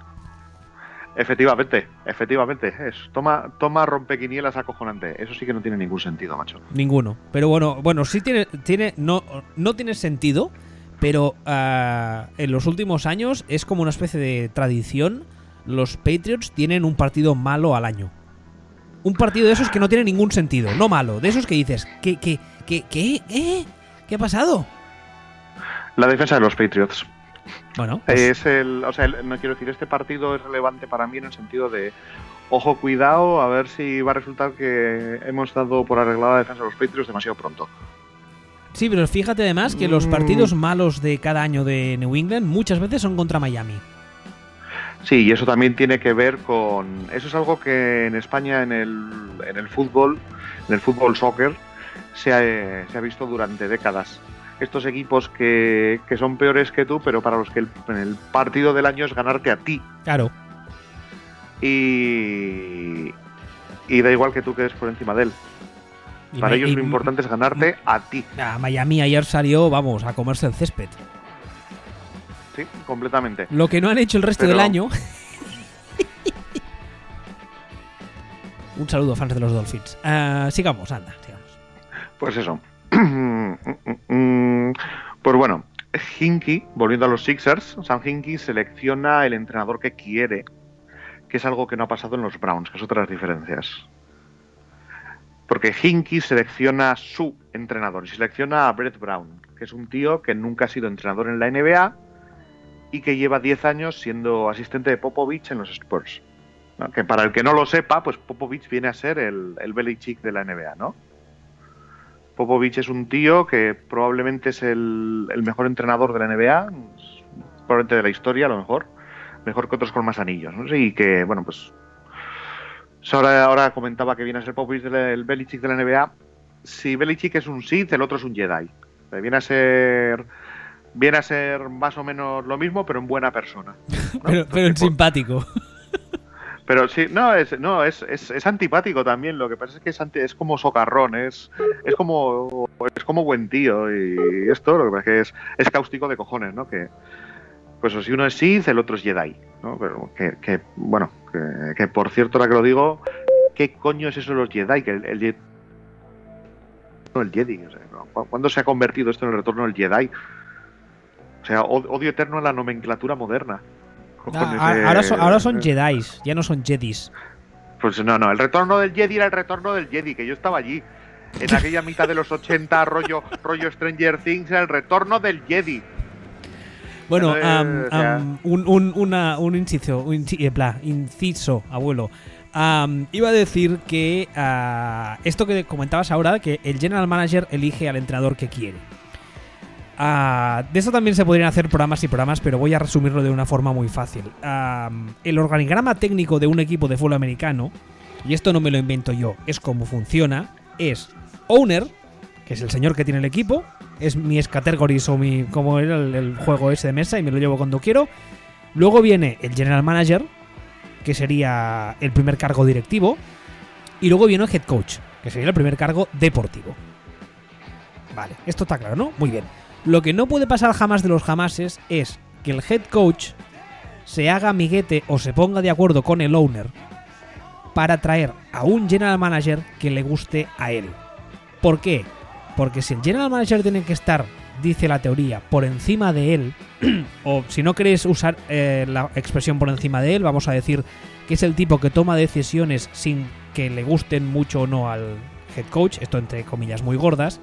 Efectivamente, efectivamente. Es, toma, toma rompequinielas acojonante. Eso sí que no tiene ningún sentido, macho. Ninguno. Pero bueno, bueno, sí tiene, tiene no, no tiene sentido, pero ah, en los últimos años es como una especie de tradición. Los Patriots tienen un partido malo al año. Un partido de esos que no tiene ningún sentido, no malo. De esos que dices, ¿qué, qué, qué, qué, eh? ¿Qué ha pasado? La defensa de los Patriots. Bueno, pues- Es el, o sea, el- no quiero decir, este partido es relevante para mí en el sentido de, ojo, cuidado, a ver si va a resultar que hemos dado por arreglada la defensa de los Patriots demasiado pronto. sí, pero fíjate además que los Mm. partidos malos de cada año de New England muchas veces son contra Miami. Sí, y eso también tiene que ver con. Eso es algo que en España, en el, en el fútbol, en el fútbol soccer, se ha, se ha visto durante décadas. Estos equipos que, que son peores que tú, pero para los que el, el partido del año es ganarte a ti. Claro. Y. Y da igual que tú quedes por encima de él. Y Para ellos lo importante es ganarte a ti. a Miami ayer salió, vamos, a comerse el césped. Sí, completamente. Lo que no han hecho el resto Pero- del año. Un saludo, fans de los Dolphins. Ah, sigamos, anda, sigamos. Pues eso. Pues bueno, Hinky, volviendo a los Sixers, Sam Hinky selecciona el entrenador que quiere, que es algo que no ha pasado en los Browns, que es otras diferencias. Porque Hinky selecciona su entrenador y selecciona a Brett Brown, que es un tío que nunca ha sido entrenador en la NBA y que lleva 10 años siendo asistente de Popovich en los Spurs. Que para el que no lo sepa, pues Popovich viene a ser el, el Belichick de la NBA, ¿no? Popovich es un tío que probablemente es el, el mejor entrenador de la NBA, probablemente de la historia, a lo mejor, mejor que otros con más anillos, ¿no? Y que, bueno, pues ahora, ahora comentaba que viene a ser Popovich del el Belichick de la NBA. Si Belichick es un Sith, el otro es un Jedi. Viene a ser viene a ser más o menos lo mismo, pero en buena persona. ¿no? Pero, pero en Porque, simpático. Pero sí, no, es, no es, es, es antipático también. Lo que pasa es que es, anti- es como socarrón, es, es como es como buen tío y esto, lo que pasa es que es, es cáustico de cojones, ¿no? Que pues si uno es Sith, el otro es Jedi, ¿no? Pero que, que, bueno, que, por cierto, ahora que lo digo, ¿qué coño es eso de los Jedi? Que el, el Jedi o sea, ¿no? ¿Cu- ¿cuándo se ha convertido esto en el retorno del Jedi? O sea, od- odio eterno a la nomenclatura moderna. Cojones, Ah, eh, ahora, son, ahora son eh, Jedis, ya no son Jedis. pues no, no, el retorno del Jedi era el retorno del Jedi, que yo estaba allí. En aquella mitad de los 80, rollo, rollo Stranger Things, era el retorno del Jedi. Bueno, am, un, un, una- un inciso, un eh, inciso, abuelo. Iba a decir que ah, esto que comentabas ahora, que el general manager elige al entrenador que quiere. Ah, de eso también se podrían hacer programas y programas, pero voy a resumirlo de una forma muy fácil. Am, el organigrama técnico de un equipo de fútbol americano, y esto no me lo invento yo, es como funciona, es owner, que es el señor que tiene el equipo, es mi categories o mi como era el, el juego ese de mesa y me lo llevo cuando quiero. Luego viene el general manager, que sería el primer cargo directivo, y luego viene el head coach, que sería el primer cargo deportivo. Vale, esto está claro, ¿no? Muy bien. Lo que no puede pasar jamás de los jamases es que el head coach se haga amiguete o se ponga de acuerdo con el owner para traer a un general manager que le guste a él. ¿Por qué? Porque si el general manager tiene que estar, dice la teoría, por encima de él, o si no queréis usar eh, la expresión por encima de él, vamos a decir que es el tipo que toma decisiones sin que le gusten mucho o no al head coach, esto entre comillas muy gordas,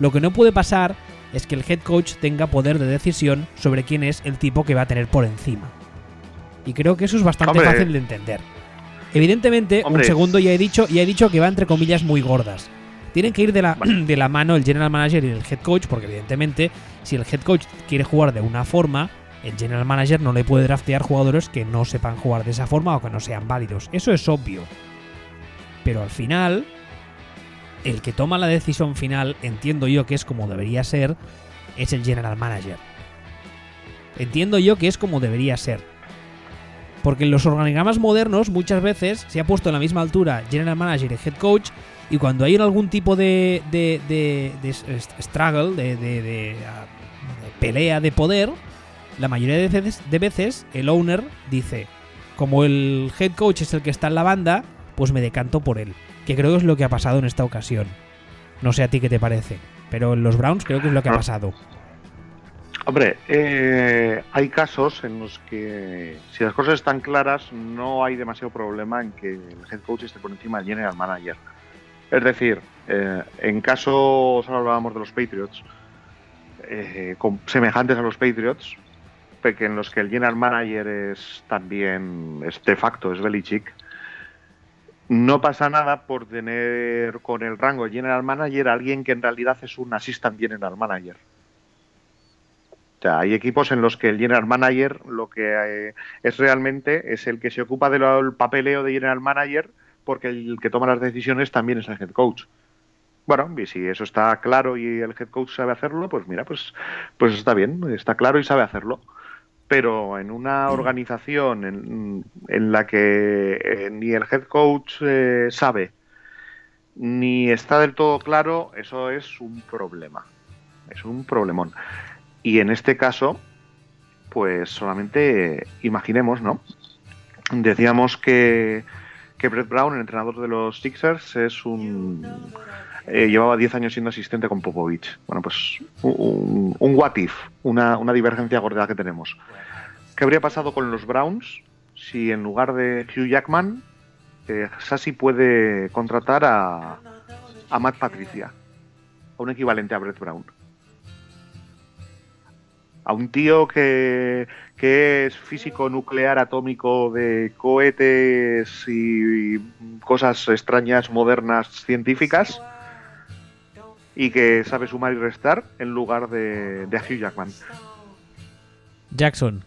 lo que no puede pasar es que el head coach tenga poder de decisión sobre quién es el tipo que va a tener por encima. Y creo que eso es bastante Hombre. fácil de entender. Evidentemente, Hombre. un segundo ya he dicho, ya he dicho que va entre comillas muy gordas. Tienen que ir de la, de la mano el general manager y el head coach, porque evidentemente, si el head coach quiere jugar de una forma, el general manager no le puede draftear jugadores que no sepan jugar de esa forma o que no sean válidos. Eso es obvio. Pero al final, el que toma la decisión final, entiendo yo que es como debería ser, es el general manager. Entiendo yo que es como debería ser. Porque en los organigramas modernos muchas veces se ha puesto en la misma altura general manager y head coach y cuando hay algún tipo de, de, de- de struggle, de pelea de poder, la mayoría de veces, de veces el owner dice, como el head coach es el que está en la banda, pues me decanto por él. Que creo que es lo que ha pasado en esta ocasión. No sé a ti qué te parece, pero en los Browns creo que es lo que ha Ah. pasado. Hombre, eh, hay casos en los que si las cosas están claras no hay demasiado problema en que el head coach esté por encima del general manager. Es decir, eh, en casos, ahora hablábamos de los Patriots, eh, con- semejantes a los Patriots, en los que el general manager es también, es de facto, es Belichick, no pasa nada por tener con el rango general manager alguien que en realidad es un assistant general manager. O sea, hay equipos en los que el general manager lo que eh, es realmente es el que se ocupa del papeleo de general manager porque el que toma las decisiones también es el head coach. Bueno, y si eso está claro y el head coach sabe hacerlo, pues mira, pues, pues está bien, está claro y sabe hacerlo pero en una organización en, la que eh, ni el head coach eh, sabe ni está del todo claro, eso es un problema. Es un problemón. Y en este caso, pues solamente imaginemos, ¿no? Decíamos que, que Brett Brown, el entrenador de los Sixers, es un. Eh, llevaba 10 años siendo asistente con Popovich. Bueno, pues un, un what if, una, una divergencia gorda que tenemos. ¿Qué habría pasado con los Browns si en lugar de Hugh Jackman, eh, Sassy puede contratar a, a Matt Patricia, a un equivalente a Brett Brown? A un tío que, que es físico nuclear atómico de cohetes y cosas extrañas, modernas, científicas, y que sabe sumar y restar en lugar de, de Hugh Jackman. Jackson.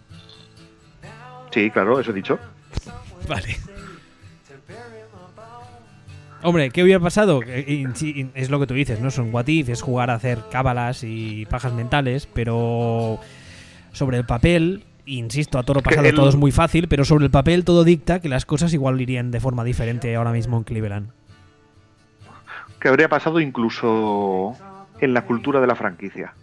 Sí, claro, eso he dicho. Vale. Hombre, ¿qué hubiera pasado? Es lo que tú dices, ¿no? Son what if, es jugar a hacer cábalas y pajas mentales, pero sobre el papel, insisto, a toro pasado todo es muy fácil, pero sobre el papel todo dicta que las cosas igual irían de forma diferente ahora mismo en Cleveland. ¿Qué habría pasado incluso en la cultura de la franquicia?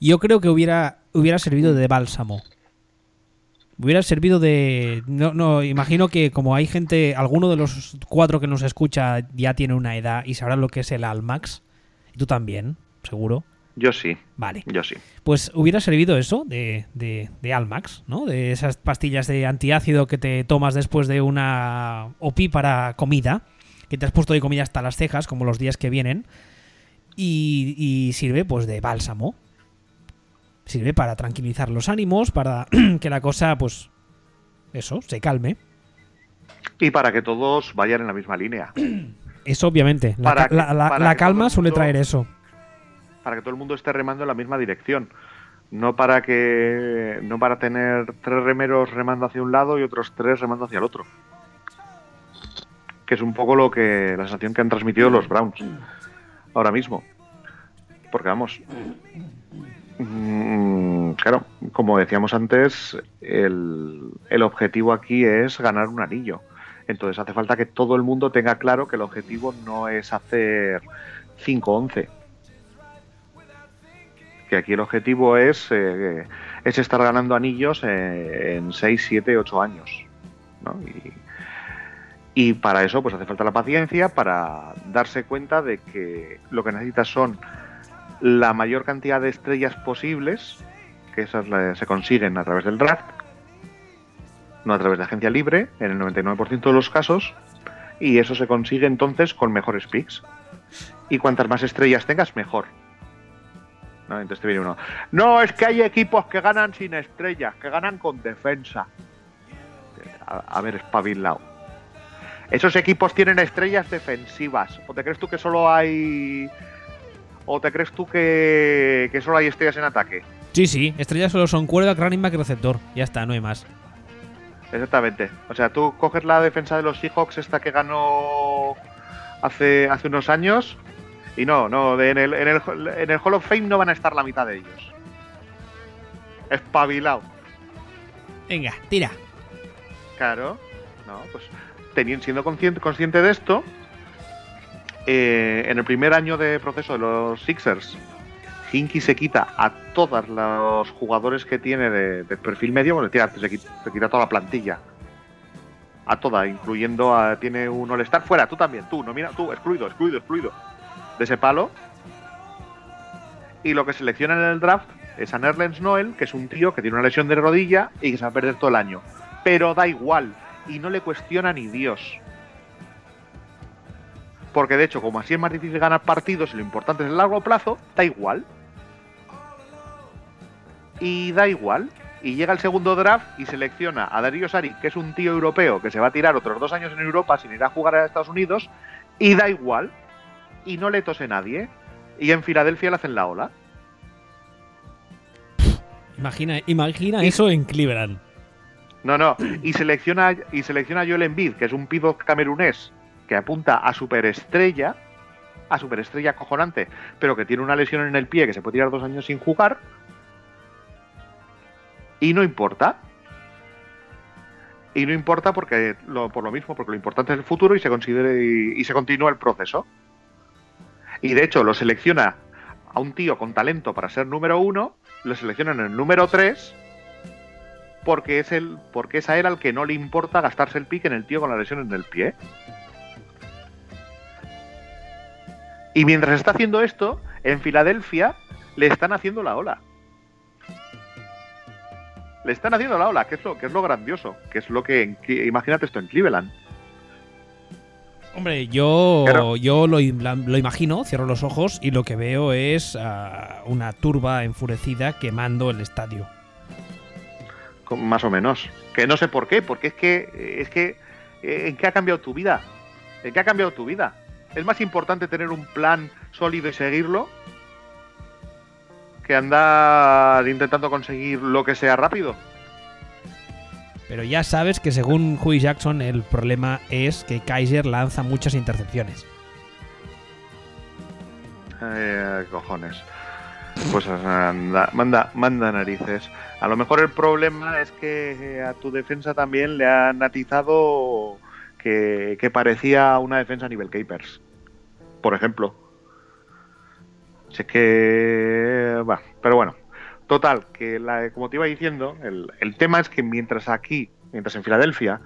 Yo creo que hubiera, hubiera servido de bálsamo. Hubiera servido de... No, no, imagino que como hay gente, alguno de los cuatro que nos escucha ya tiene una edad y sabrá lo que es el Almax. Y tú también, seguro. Yo sí. Vale. Yo sí. Pues hubiera servido eso de, de, de, Almax, ¿no? De esas pastillas de antiácido que te tomas después de una OPI para comida, que te has puesto de comida hasta las cejas, como los días que vienen, y, y sirve pues de bálsamo sirve para tranquilizar los ánimos, para que la cosa, pues, eso, se calme. Y para que todos vayan en la misma línea. Eso, obviamente. La, calma suele traer eso. Para que todo el mundo esté remando en la misma dirección. No para que. No para tener tres remeros remando hacia un lado y otros tres remando hacia el otro. Que es un poco lo que. la sensación que han transmitido los Browns. Ahora mismo. Porque vamos. Mm, claro, como decíamos antes, el, objetivo aquí es ganar un anillo. Entonces hace falta que todo el mundo tenga claro que el objetivo no es hacer 5-11. Que aquí el objetivo es, eh, es estar ganando anillos en 6, 7, 8 años. Y, y para eso pues hace falta la paciencia para darse cuenta de que lo que necesitas son la mayor cantidad de estrellas posibles, que esas se consiguen a través del draft, no a través de agencia libre, en el 99% de los casos, y eso se consigue entonces con mejores picks. Y cuantas más estrellas tengas, mejor. ¿No? Entonces te viene uno. No, es que hay equipos que ganan sin estrellas, que ganan con defensa. A, a ver, espabilado. Esos equipos tienen estrellas defensivas. ¿O te crees tú que solo hay ¿O te crees tú que, solo hay estrellas en ataque? Sí, sí, estrellas solo son cuerda, running back y receptor. Ya está, no hay más. Exactamente. O sea, tú coges la defensa de los Seahawks, esta que ganó hace, hace unos años, y no, no, en el, en, el, en el Hall of Fame no van a estar la mitad de ellos. Espabilado. Venga, tira. Claro, no, pues teniendo, siendo consciente, consciente de esto, eh, en el primer año de proceso de los Sixers, Hinky se quita a todos los jugadores que tiene de, perfil medio, bueno, se, quita, toda la plantilla. A toda, incluyendo a. Tiene un All-Star fuera, tú también, tú, no mira, tú, excluido, excluido, excluido. De ese palo. Y lo que selecciona en el draft es a Nerlens Noel, que es un tío que tiene una lesión de rodilla y que se va a perder todo el año. Pero da igual, y no le cuestiona ni Dios porque de hecho, como así es más difícil ganar partidos y lo importante es el largo plazo, da igual. y da igual. Y llega el segundo draft y selecciona a Darío Sari, que es un tío europeo que se va a tirar otros dos años en Europa sin ir a jugar a Estados Unidos, y da igual. Y no le tose nadie. Y en Filadelfia le hacen la ola. Imagina, imagina eso en Cleveland. No, no. Y selecciona, y selecciona a Joel Embiid, que es un pívot camerunés que apunta a superestrella, a superestrella cojonante, pero que tiene una lesión en el pie que se puede tirar dos años sin jugar. Y no importa. Y no importa porque lo, por lo mismo, porque lo importante es el futuro y se considere y, y se continúa el proceso. Y de hecho lo selecciona a un tío con talento para ser número uno, lo selecciona en el número 3 porque es el porque es a él al que no le importa gastarse el pique en el tío con la lesión en el pie. Y mientras está haciendo esto, en Filadelfia le están haciendo la ola. Le están haciendo la ola, que es lo, que es lo grandioso, que es lo que, que imagínate esto en Cleveland. Hombre, yo, Pero- yo lo, lo imagino, cierro los ojos y lo que veo es ah, una turba enfurecida quemando el estadio. Más o menos. Que no sé por qué, porque es que, es que, eh, ¿en qué ha cambiado tu vida? ¿En qué ha cambiado tu vida? Es más importante tener un plan sólido y seguirlo que andar intentando conseguir lo que sea rápido. Pero ya sabes que según Huey Jackson el problema es que Kaiser lanza muchas intercepciones. Eh, cojones. Pues anda, manda, manda narices. A lo mejor el problema es que eh, a tu defensa también le han atizado que, que parecía una defensa a nivel Capers. Por ejemplo. Si es que. va, pero bueno. Total, que la, como te iba diciendo, el, el tema es que mientras aquí, mientras en Filadelfia,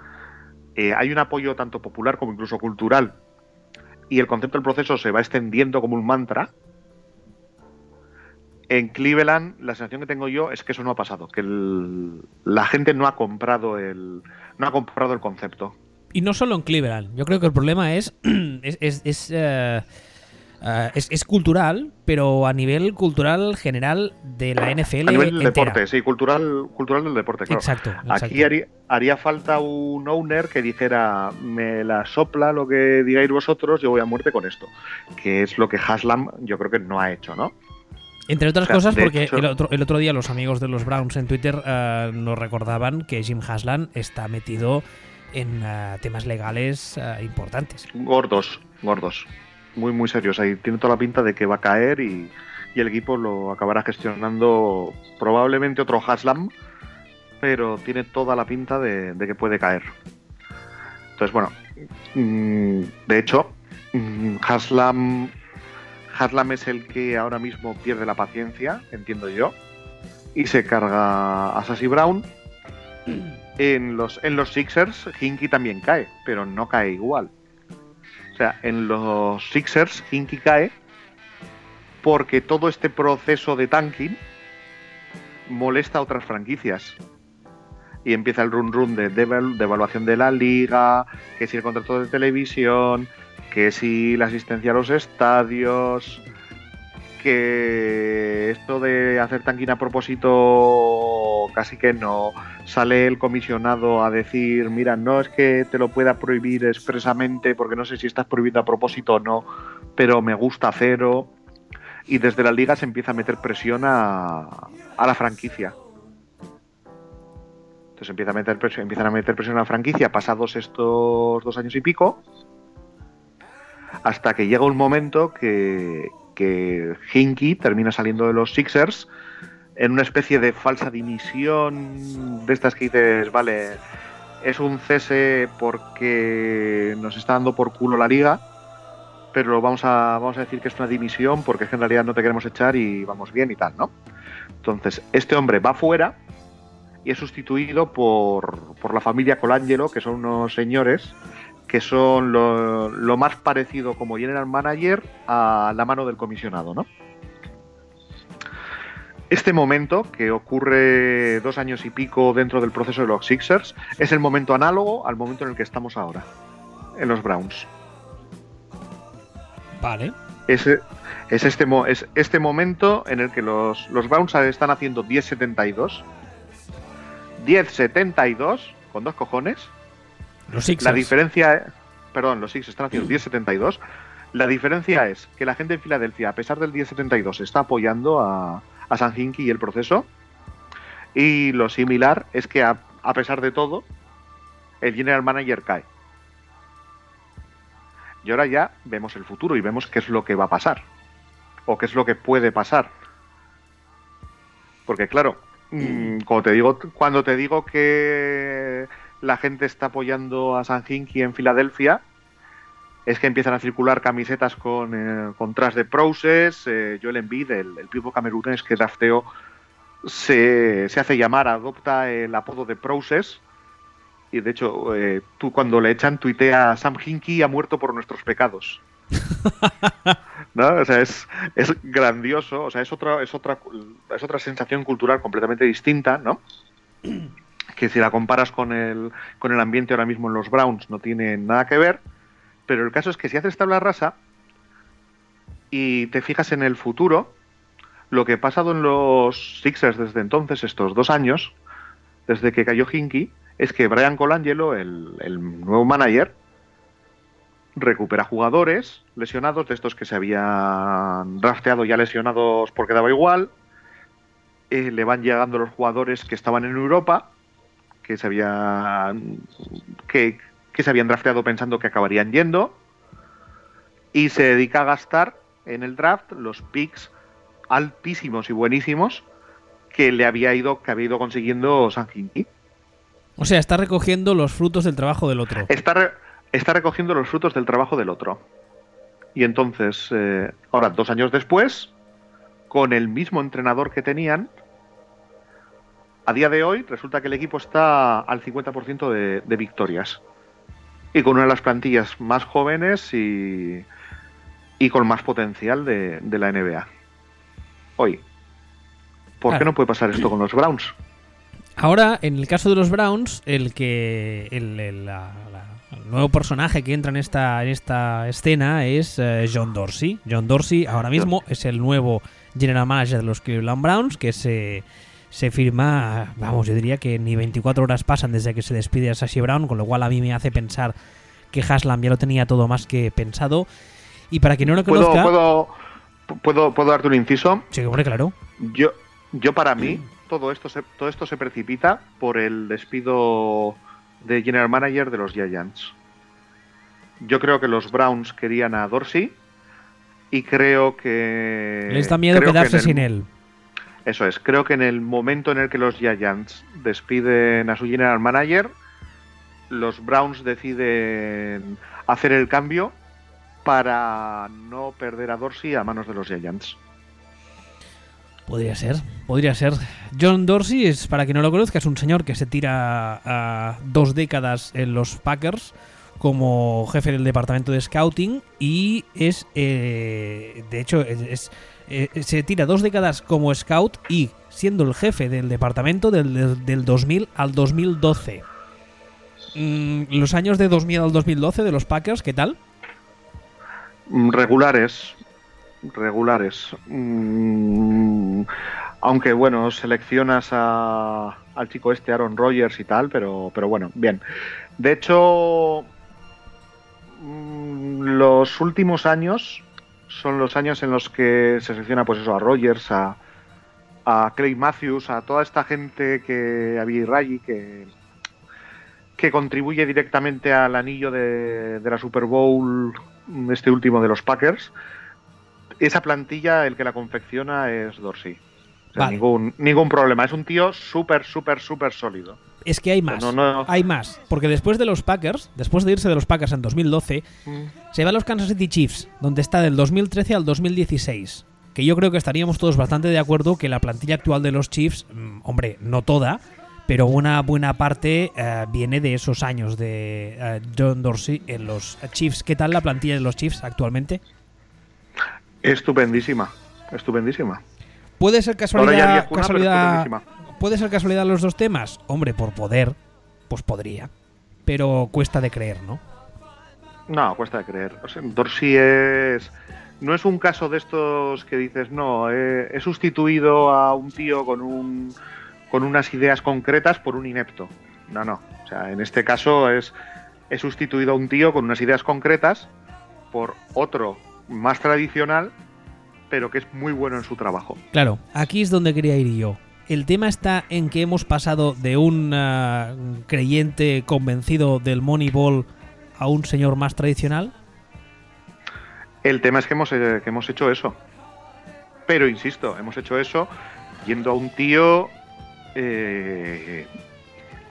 eh, hay un apoyo tanto popular como incluso cultural y el concepto del proceso se va extendiendo como un mantra, en Cleveland la sensación que tengo yo es que eso no ha pasado, que la gente no ha comprado el no ha comprado el concepto. Y no solo en Cleveland. Yo creo que el problema es, eh, eh, es- es cultural, pero a nivel cultural general de la NFL. A nivel del deporte, sí, cultural, cultural del deporte, claro. Exacto. Aquí haría, haría falta un owner que dijera, me la sopla lo que digáis vosotros, yo voy a muerte con esto. Que es lo que Haslam yo creo que no ha hecho, ¿no? Entre otras O sea, cosas, porque hecho- el, otro, el otro día los amigos de los Browns en Twitter eh, nos recordaban que Jim Haslam está metido en eh, temas legales eh, importantes. Gordos, gordos. Muy, muy serios. Ahí tiene toda la pinta de que va a caer y, y el equipo lo acabará gestionando probablemente otro Haslam, pero tiene toda la pinta de, de que puede caer. Entonces, bueno, mm, de hecho, mm, Haslam, Haslam es el que ahora mismo pierde la paciencia, entiendo yo, y se carga a Sassy Brown. En los, en los Sixers, Hinky también cae, pero no cae igual. O sea, en los Sixers, Hinky cae porque todo este proceso de tanking molesta a otras franquicias. Y empieza el run run de deval- devaluación de la liga, que si el contrato de televisión, que si la asistencia a los estadios, que esto de hacer tanking a propósito casi que no. Sale el comisionado a decir, mira, no es que te lo pueda prohibir expresamente porque no sé si estás prohibido a propósito o no, pero me gusta cero. Y desde la liga se empieza a meter presión a, a la franquicia. Entonces empieza a meter presión, empiezan a meter presión a la franquicia pasados estos dos años y pico, hasta que llega un momento que, que Hinky termina saliendo de los Sixers en una especie de falsa dimisión de estas que dices, vale, es un cese porque nos está dando por culo la liga, pero vamos a, vamos a decir que es una dimisión porque en realidad no te queremos echar y vamos bien y tal, ¿no? Entonces, este hombre va fuera y es sustituido por, por la familia Colangelo, que son unos señores que son lo, lo más parecido como general manager a la mano del comisionado, ¿no? Este momento, que ocurre dos años y pico dentro del proceso de los Sixers, es el momento análogo al momento en el que estamos ahora, en los Browns. Vale. es, es, este, es este momento en el que los, los Browns están haciendo 10-72. 10-72, con dos cojones. Los Sixers. La diferencia, perdón, los Six están haciendo 10-72. La diferencia es que la gente en Filadelfia, a pesar del 10-72, está apoyando a, a San Hinkie y el proceso. Y lo similar es que, a, a pesar de todo, el general manager cae. Y ahora ya vemos el futuro y vemos qué es lo que va a pasar. O qué es lo que puede pasar. Porque claro, mm, como te digo, cuando te digo que la gente está apoyando a San Hinkie en Filadelfia, es que empiezan a circular camisetas con, eh, con tras de Process, eh, Joel Embiid, el, el pivo camerunés que drafteó, se, se hace llamar, adopta el apodo de Process, y de hecho, eh, tú cuando le echan, tuitea Sam Hinkie ha muerto por nuestros pecados. ¿No? O sea, es, es grandioso, o sea, es otra, es otra es otra sensación cultural completamente distinta, ¿no? Que si la comparas con el, con el ambiente ahora mismo en los Browns no tiene nada que ver, pero el caso es que si haces tabla rasa y te fijas en el futuro, lo que ha pasado en los Sixers desde entonces, estos dos años, desde que cayó Hinkie, es que Brian Colangelo, el, el nuevo manager, recupera jugadores lesionados, de estos que se habían drafteado ya lesionados porque daba igual. Eh, le van llegando los jugadores que estaban en Europa, que se habían que, que se habían drafteado pensando que acabarían yendo. Y se dedica a gastar en el draft los picks altísimos y buenísimos que le había ido, que había ido consiguiendo San. O sea, está recogiendo los frutos del trabajo del otro. Está, re- está recogiendo los frutos del trabajo del otro. Y entonces, eh, ahora, dos años después, con el mismo entrenador que tenían, a día de hoy resulta que el equipo está al 50% de, de victorias. Y con una de las plantillas más jóvenes y, y con más potencial de, de la NBA. Hoy. ¿Por qué no puede pasar esto con los Browns? Ahora, en el caso de los Browns, el que el, el- la- la- el nuevo personaje que entra en esta, en esta escena es eh, John Dorsey. John Dorsey ahora mismo es el nuevo general manager de los Cleveland Browns que se, se firma, vamos, yo diría que ni 24 horas pasan desde que se despide a Sashi Brown, con lo cual a mí me hace pensar que Haslam ya lo tenía todo más que pensado. Y para quien no lo ¿Puedo, conozca, puedo, puedo, ¿Puedo darte un inciso? sí, hombre, claro. Yo, yo para mí, todo esto, se, todo esto se precipita por el despido de General Manager de los Giants. Yo creo que los Browns querían a Dorsey y creo que... Les da miedo que quedarse el- sin él. Eso es, creo que en el momento en el que los Giants despiden a su General Manager, los Browns deciden hacer el cambio para no perder a Dorsey a manos de los Giants. Podría ser, podría ser. John Dorsey es, para quien no lo conozca, es un señor que se tira a dos décadas en los Packers como jefe del departamento de scouting y es, eh, de hecho, es, es- eh, se tira dos décadas como scout y siendo el jefe del departamento del, del- del 2000 al 2012. Mm, los años de 2000 al 2012 de los Packers, ¿qué tal? Mm, Regulares. Regulares. Mm, aunque bueno, seleccionas a- al chico este, Aaron Rodgers y tal, pero, pero bueno, bien. De hecho, los últimos años son los años en los que se selecciona pues eso, a Rodgers, a, a Craig Matthews, a toda esta gente que había Rayi que que contribuye directamente al anillo de, de la Super Bowl, este último de los Packers. Esa plantilla, el que la confecciona es Dorsey. O sea, Vale. ningún, ningún problema. Es un tío súper, súper, súper sólido. Es que hay más. No, no. Hay más. Porque después de los Packers, después de irse de los Packers en 2012, se va a los Kansas City Chiefs, donde está del 2013 al 2016. Que yo creo que estaríamos todos bastante de acuerdo que la plantilla actual de los Chiefs, mm, hombre, no toda, pero una buena parte eh, viene de esos años de eh, John Dorsey en los Chiefs. ¿Qué tal la plantilla de los Chiefs actualmente? Estupendísima. Estupendísima. ¿Puede ser Ahora ya casualidad. ¿Puede ser casualidad los dos temas? Hombre, por poder, pues podría. Pero cuesta de creer, ¿no? No, cuesta de creer. O sea, Dorsey es. No es un caso de estos que dices, no, he, he sustituido a un tío con, un, con unas ideas concretas por un inepto. No, no. O sea, en este caso es. He sustituido a un tío con unas ideas concretas por otro más tradicional, pero que es muy bueno en su trabajo. Claro, aquí es donde quería ir yo. El tema está en que hemos pasado de un ah, creyente convencido del Moneyball a un señor más tradicional. El tema es que hemos, eh, que hemos hecho eso. Pero insisto, hemos hecho eso yendo a un tío eh,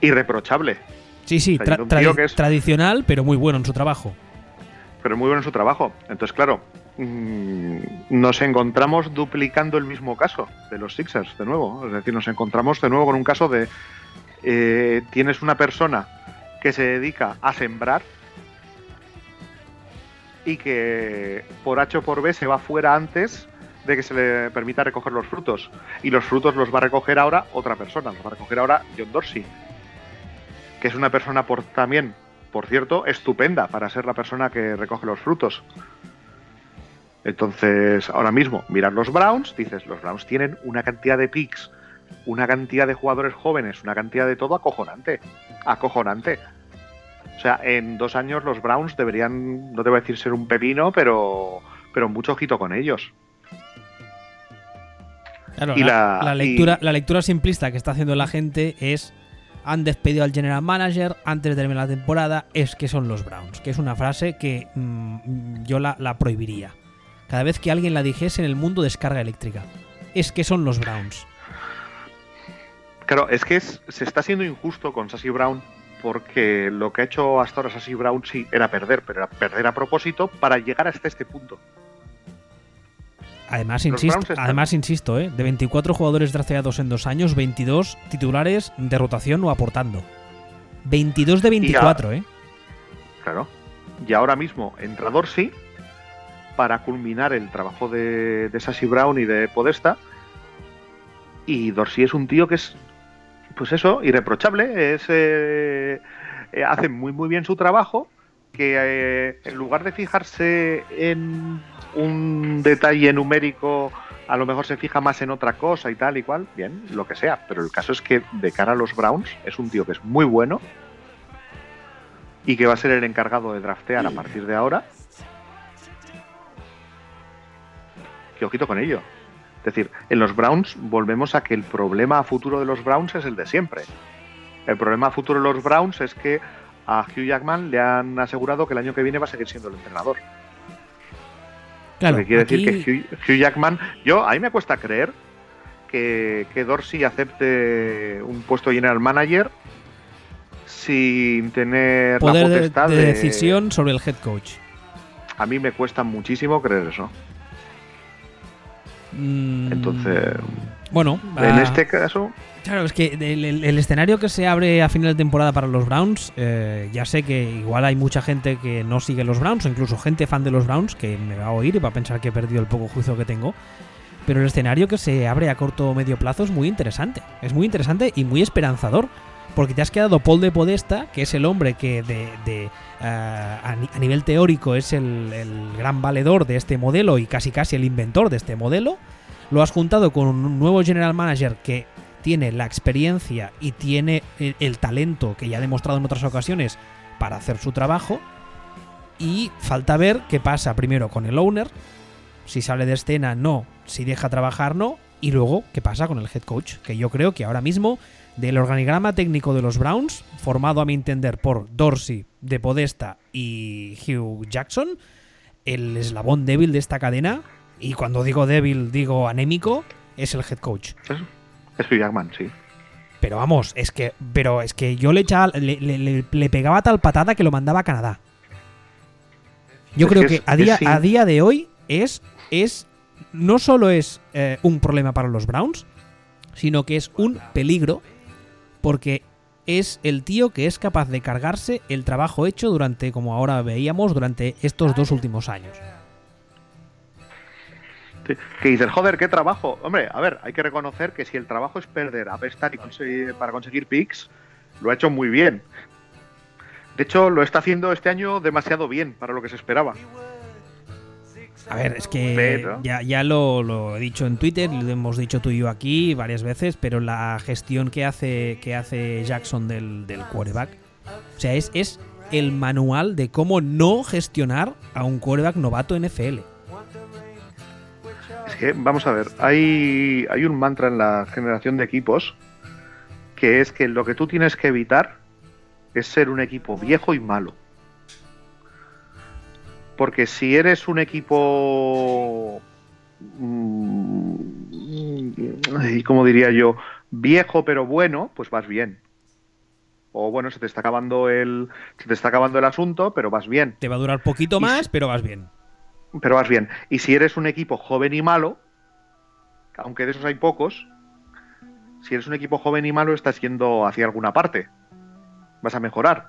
irreprochable. Sí, sí, tra- es- tradicional, pero muy bueno en su trabajo. pero muy bueno en su trabajo. Entonces, claro, nos encontramos duplicando el mismo caso de los Sixers, de nuevo. Es decir, nos encontramos de nuevo con un caso de eh, tienes una persona que se dedica a sembrar y que por H o por B se va fuera antes de que se le permita recoger los frutos. Y los frutos los va a recoger ahora otra persona, los va a recoger ahora John Dorsey, que es una persona por, también, por cierto, estupenda para ser la persona que recoge los frutos. Entonces, ahora mismo, mirar los Browns, dices, los Browns tienen una cantidad de picks, una cantidad de jugadores jóvenes, una cantidad de todo acojonante. Acojonante. O sea, en dos años los Browns deberían, no te voy a decir ser un pepino, pero, pero mucho ojito con ellos. Claro, Y la, la- la y- lectura, la lectura simplista que está haciendo la gente es han despedido al general manager antes de terminar la temporada, es que son los Browns, que es una frase que mm, yo la, la prohibiría. Cada vez que alguien la dijese en el mundo descarga eléctrica. Es que son los Browns. Claro, es que es- se está siendo injusto con Sassy Brown porque lo que ha hecho hasta ahora Sassy Brown sí era perder, pero era perder a propósito para llegar hasta este punto. Además, Los insisto, están- además, insisto, ¿eh? de 24 jugadores drafteados en dos años, 22 titulares de rotación o aportando. 22 de 24, ¿eh? Claro. Y ahora mismo entra Dorsey para culminar el trabajo de, de Sassy Brown y de Podesta. Y Dorsey es un tío que es, pues eso, irreprochable. Es, eh, eh, hace muy, muy bien su trabajo. Que eh, en lugar de fijarse en un detalle numérico, a lo mejor se fija más en otra cosa y tal y cual. Bien, lo que sea. Pero el caso es que de cara a los Browns es un tío que es muy bueno y que va a ser el encargado de draftear a partir de ahora. Que ojito con ello. Es decir, en los Browns volvemos a que el problema a futuro de los Browns es el de siempre. El problema a futuro de los Browns es que a Hugh Jackman le han asegurado que el año que viene va a seguir siendo el entrenador. Claro, Lo que quiere aquí- decir que Hugh, Hugh Jackman, yo a mí me cuesta creer que, que Dorsey acepte un puesto de general manager sin tener poder la potestad de decisión sobre el head coach. A mí me cuesta muchísimo creer eso. Mm, Entonces, bueno, en ah, este caso, Claro, es que el, el- el escenario que se abre a final de temporada para los Browns, eh, ya sé que igual hay mucha gente que no sigue los Browns, o incluso gente fan de los Browns que me va a oír y va a pensar que he perdido el poco juicio que tengo. Pero el escenario que se abre a corto o medio plazo es muy interesante. Es muy interesante y muy esperanzador. Porque te has quedado Paul de Podesta, que es el hombre que de, de, ah, a, ni- a nivel teórico es el, el gran valedor de este modelo y casi casi el inventor de este modelo. Lo has juntado con un nuevo general manager que tiene la experiencia y tiene el, el talento que ya ha demostrado en otras ocasiones para hacer su trabajo. Y falta ver qué pasa primero con el owner, si sale de escena, no, si deja trabajar, no, y luego qué pasa con el head coach, que yo creo que ahora mismo del organigrama técnico de los Browns, formado a mi entender por Dorsey, De Podesta y Hugh Jackson, el eslabón débil de esta cadena, y cuando digo débil digo anémico, es el head coach. es, es Hugh Jackman, sí. Pero vamos, es que, pero es que yo le echaba, le, le- pegaba tal patada que lo mandaba a Canadá. Yo Es creo que es- a día, sí. a día de hoy es, es no solo es eh, un problema para los Browns, sino que es un peligro porque es el tío que es capaz de cargarse el trabajo hecho durante, como ahora veíamos, durante estos dos últimos años. Que dices, joder, qué trabajo. Hombre, a ver, hay que reconocer que si el trabajo es perder, apestar y conseguir, para conseguir picks, lo ha hecho muy bien. De hecho, lo está haciendo este año demasiado bien para lo que se esperaba. A ver, es que Pero- ya, ya lo, lo he dicho en Twitter, lo hemos dicho tú y yo aquí varias veces, pero la gestión que hace, que hace Jackson del, del quarterback, o sea, es, es el manual de cómo no gestionar a un quarterback novato NFL. Es que, vamos a ver, hay, hay un mantra en la generación de equipos que es que lo que tú tienes que evitar es ser un equipo viejo y malo. Porque si eres un equipo. mm, y como diría yo, viejo pero bueno, pues vas bien. O bueno, se te está acabando el. Se te está acabando el asunto, pero vas bien. Te va a durar poquito más, si- pero vas bien. Pero vas bien. Y si eres un equipo joven y malo, aunque de esos hay pocos, si eres un equipo joven y malo, estás yendo hacia alguna parte. Vas a mejorar.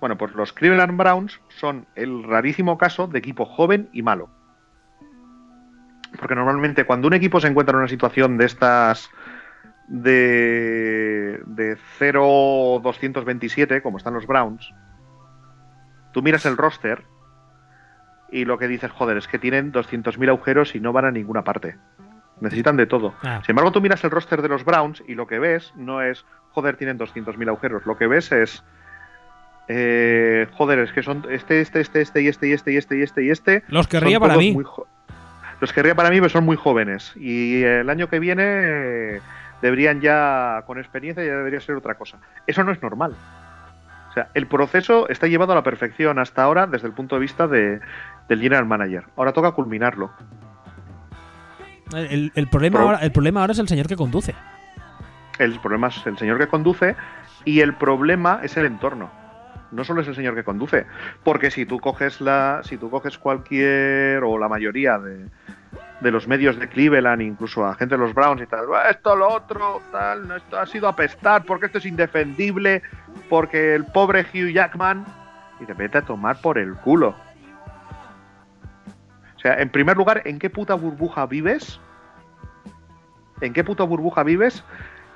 Bueno, pues los Cleveland Browns son el rarísimo caso de equipo joven y malo. Porque normalmente cuando un equipo se encuentra en una situación de estas de, de 0-227, como están los Browns, tú miras el roster y lo que dices, joder, es que tienen 200.000 agujeros y no van a ninguna parte. Necesitan de todo. Ah. Sin embargo, tú miras el roster de los Browns y lo que ves no es, joder, tienen 200.000 agujeros. Lo que ves es, eh, joder, es que son este, este, este, este y este y este y este y este y este. Los querría para mí. los querría para mí, pero son muy jóvenes. Y el año que viene eh, deberían ya, con experiencia, ya debería ser otra cosa. Eso no es normal. O sea, el proceso está llevado a la perfección hasta ahora desde el punto de vista de, del general manager. Ahora toca culminarlo. El, el problema Pro- ahora, el problema ahora es el señor que conduce. El problema es el señor que conduce y el problema es el entorno. No solo es el señor que conduce, porque si tú coges la, si tú coges cualquier o la mayoría de, de los medios de Cleveland, incluso a gente de los Browns y tal, "Ah, esto lo otro, tal, esto ha sido apestar, porque esto es indefendible, porque el pobre Hugh Jackman y te vete a tomar por el culo. O sea, en primer lugar, ¿en qué puta burbuja vives? ¿En qué puta burbuja vives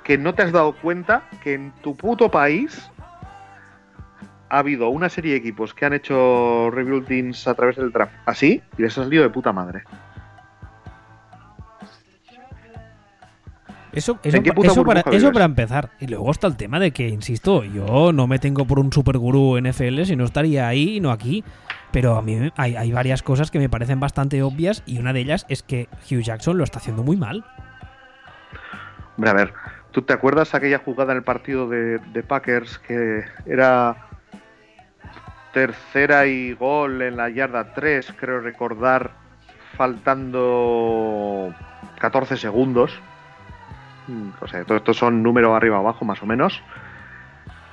que no te has dado cuenta que en tu puto país ha habido una serie de equipos que han hecho rebuildings a través del draft así y les ha salido de puta madre? Eso, eso, ¿En qué pa- puta eso para, eso empezar. Y luego está el tema de que, insisto, yo no me tengo por un supergurú NFL, si no estaría ahí y no aquí. Pero a mí hay, hay varias cosas que me parecen bastante obvias y una de ellas es que Hugh Jackson lo está haciendo muy mal. Hombre, a ver, ¿tú te acuerdas aquella jugada en el partido de, de Packers que era tercera y gol en la yarda 3, creo recordar, faltando 14 segundos? Mm, O sea, todo esto son números arriba abajo más o menos.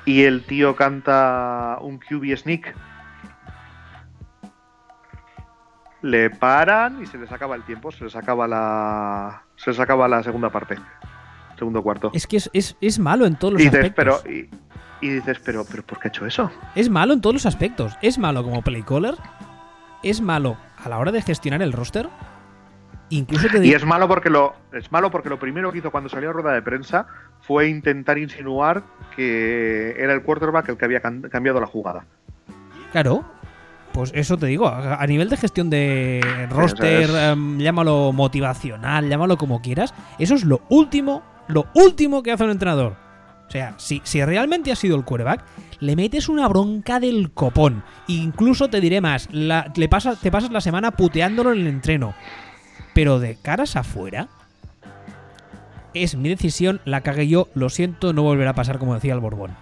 Y el tío canta un QB sneak. Le paran y se les acaba el tiempo, se les acaba la, se les acaba la segunda parte, segundo cuarto. Es que es, es- es malo en todos los Y dices, aspectos. pero, y, y dices, pero, pero, ¿por qué ha hecho eso? Es malo en todos los aspectos. Es malo como play caller. Es malo a la hora de gestionar el roster. Incluso te Y es malo porque lo, es malo porque lo primero que hizo cuando salió a rueda de prensa fue intentar insinuar que era el quarterback el que había cambiado la jugada. Claro. Pues eso te digo, a nivel de gestión de roster, es- em, llámalo motivacional, llámalo como quieras, eso es lo último, lo último que hace un entrenador. O sea, si, si realmente ha sido el quarterback, le metes una bronca del copón. Incluso te diré más, le pasa, te pasas la semana puteándolo en el entreno. Pero de caras afuera, es mi decisión, la cagué yo, lo siento, no volverá a pasar como decía el Borbón.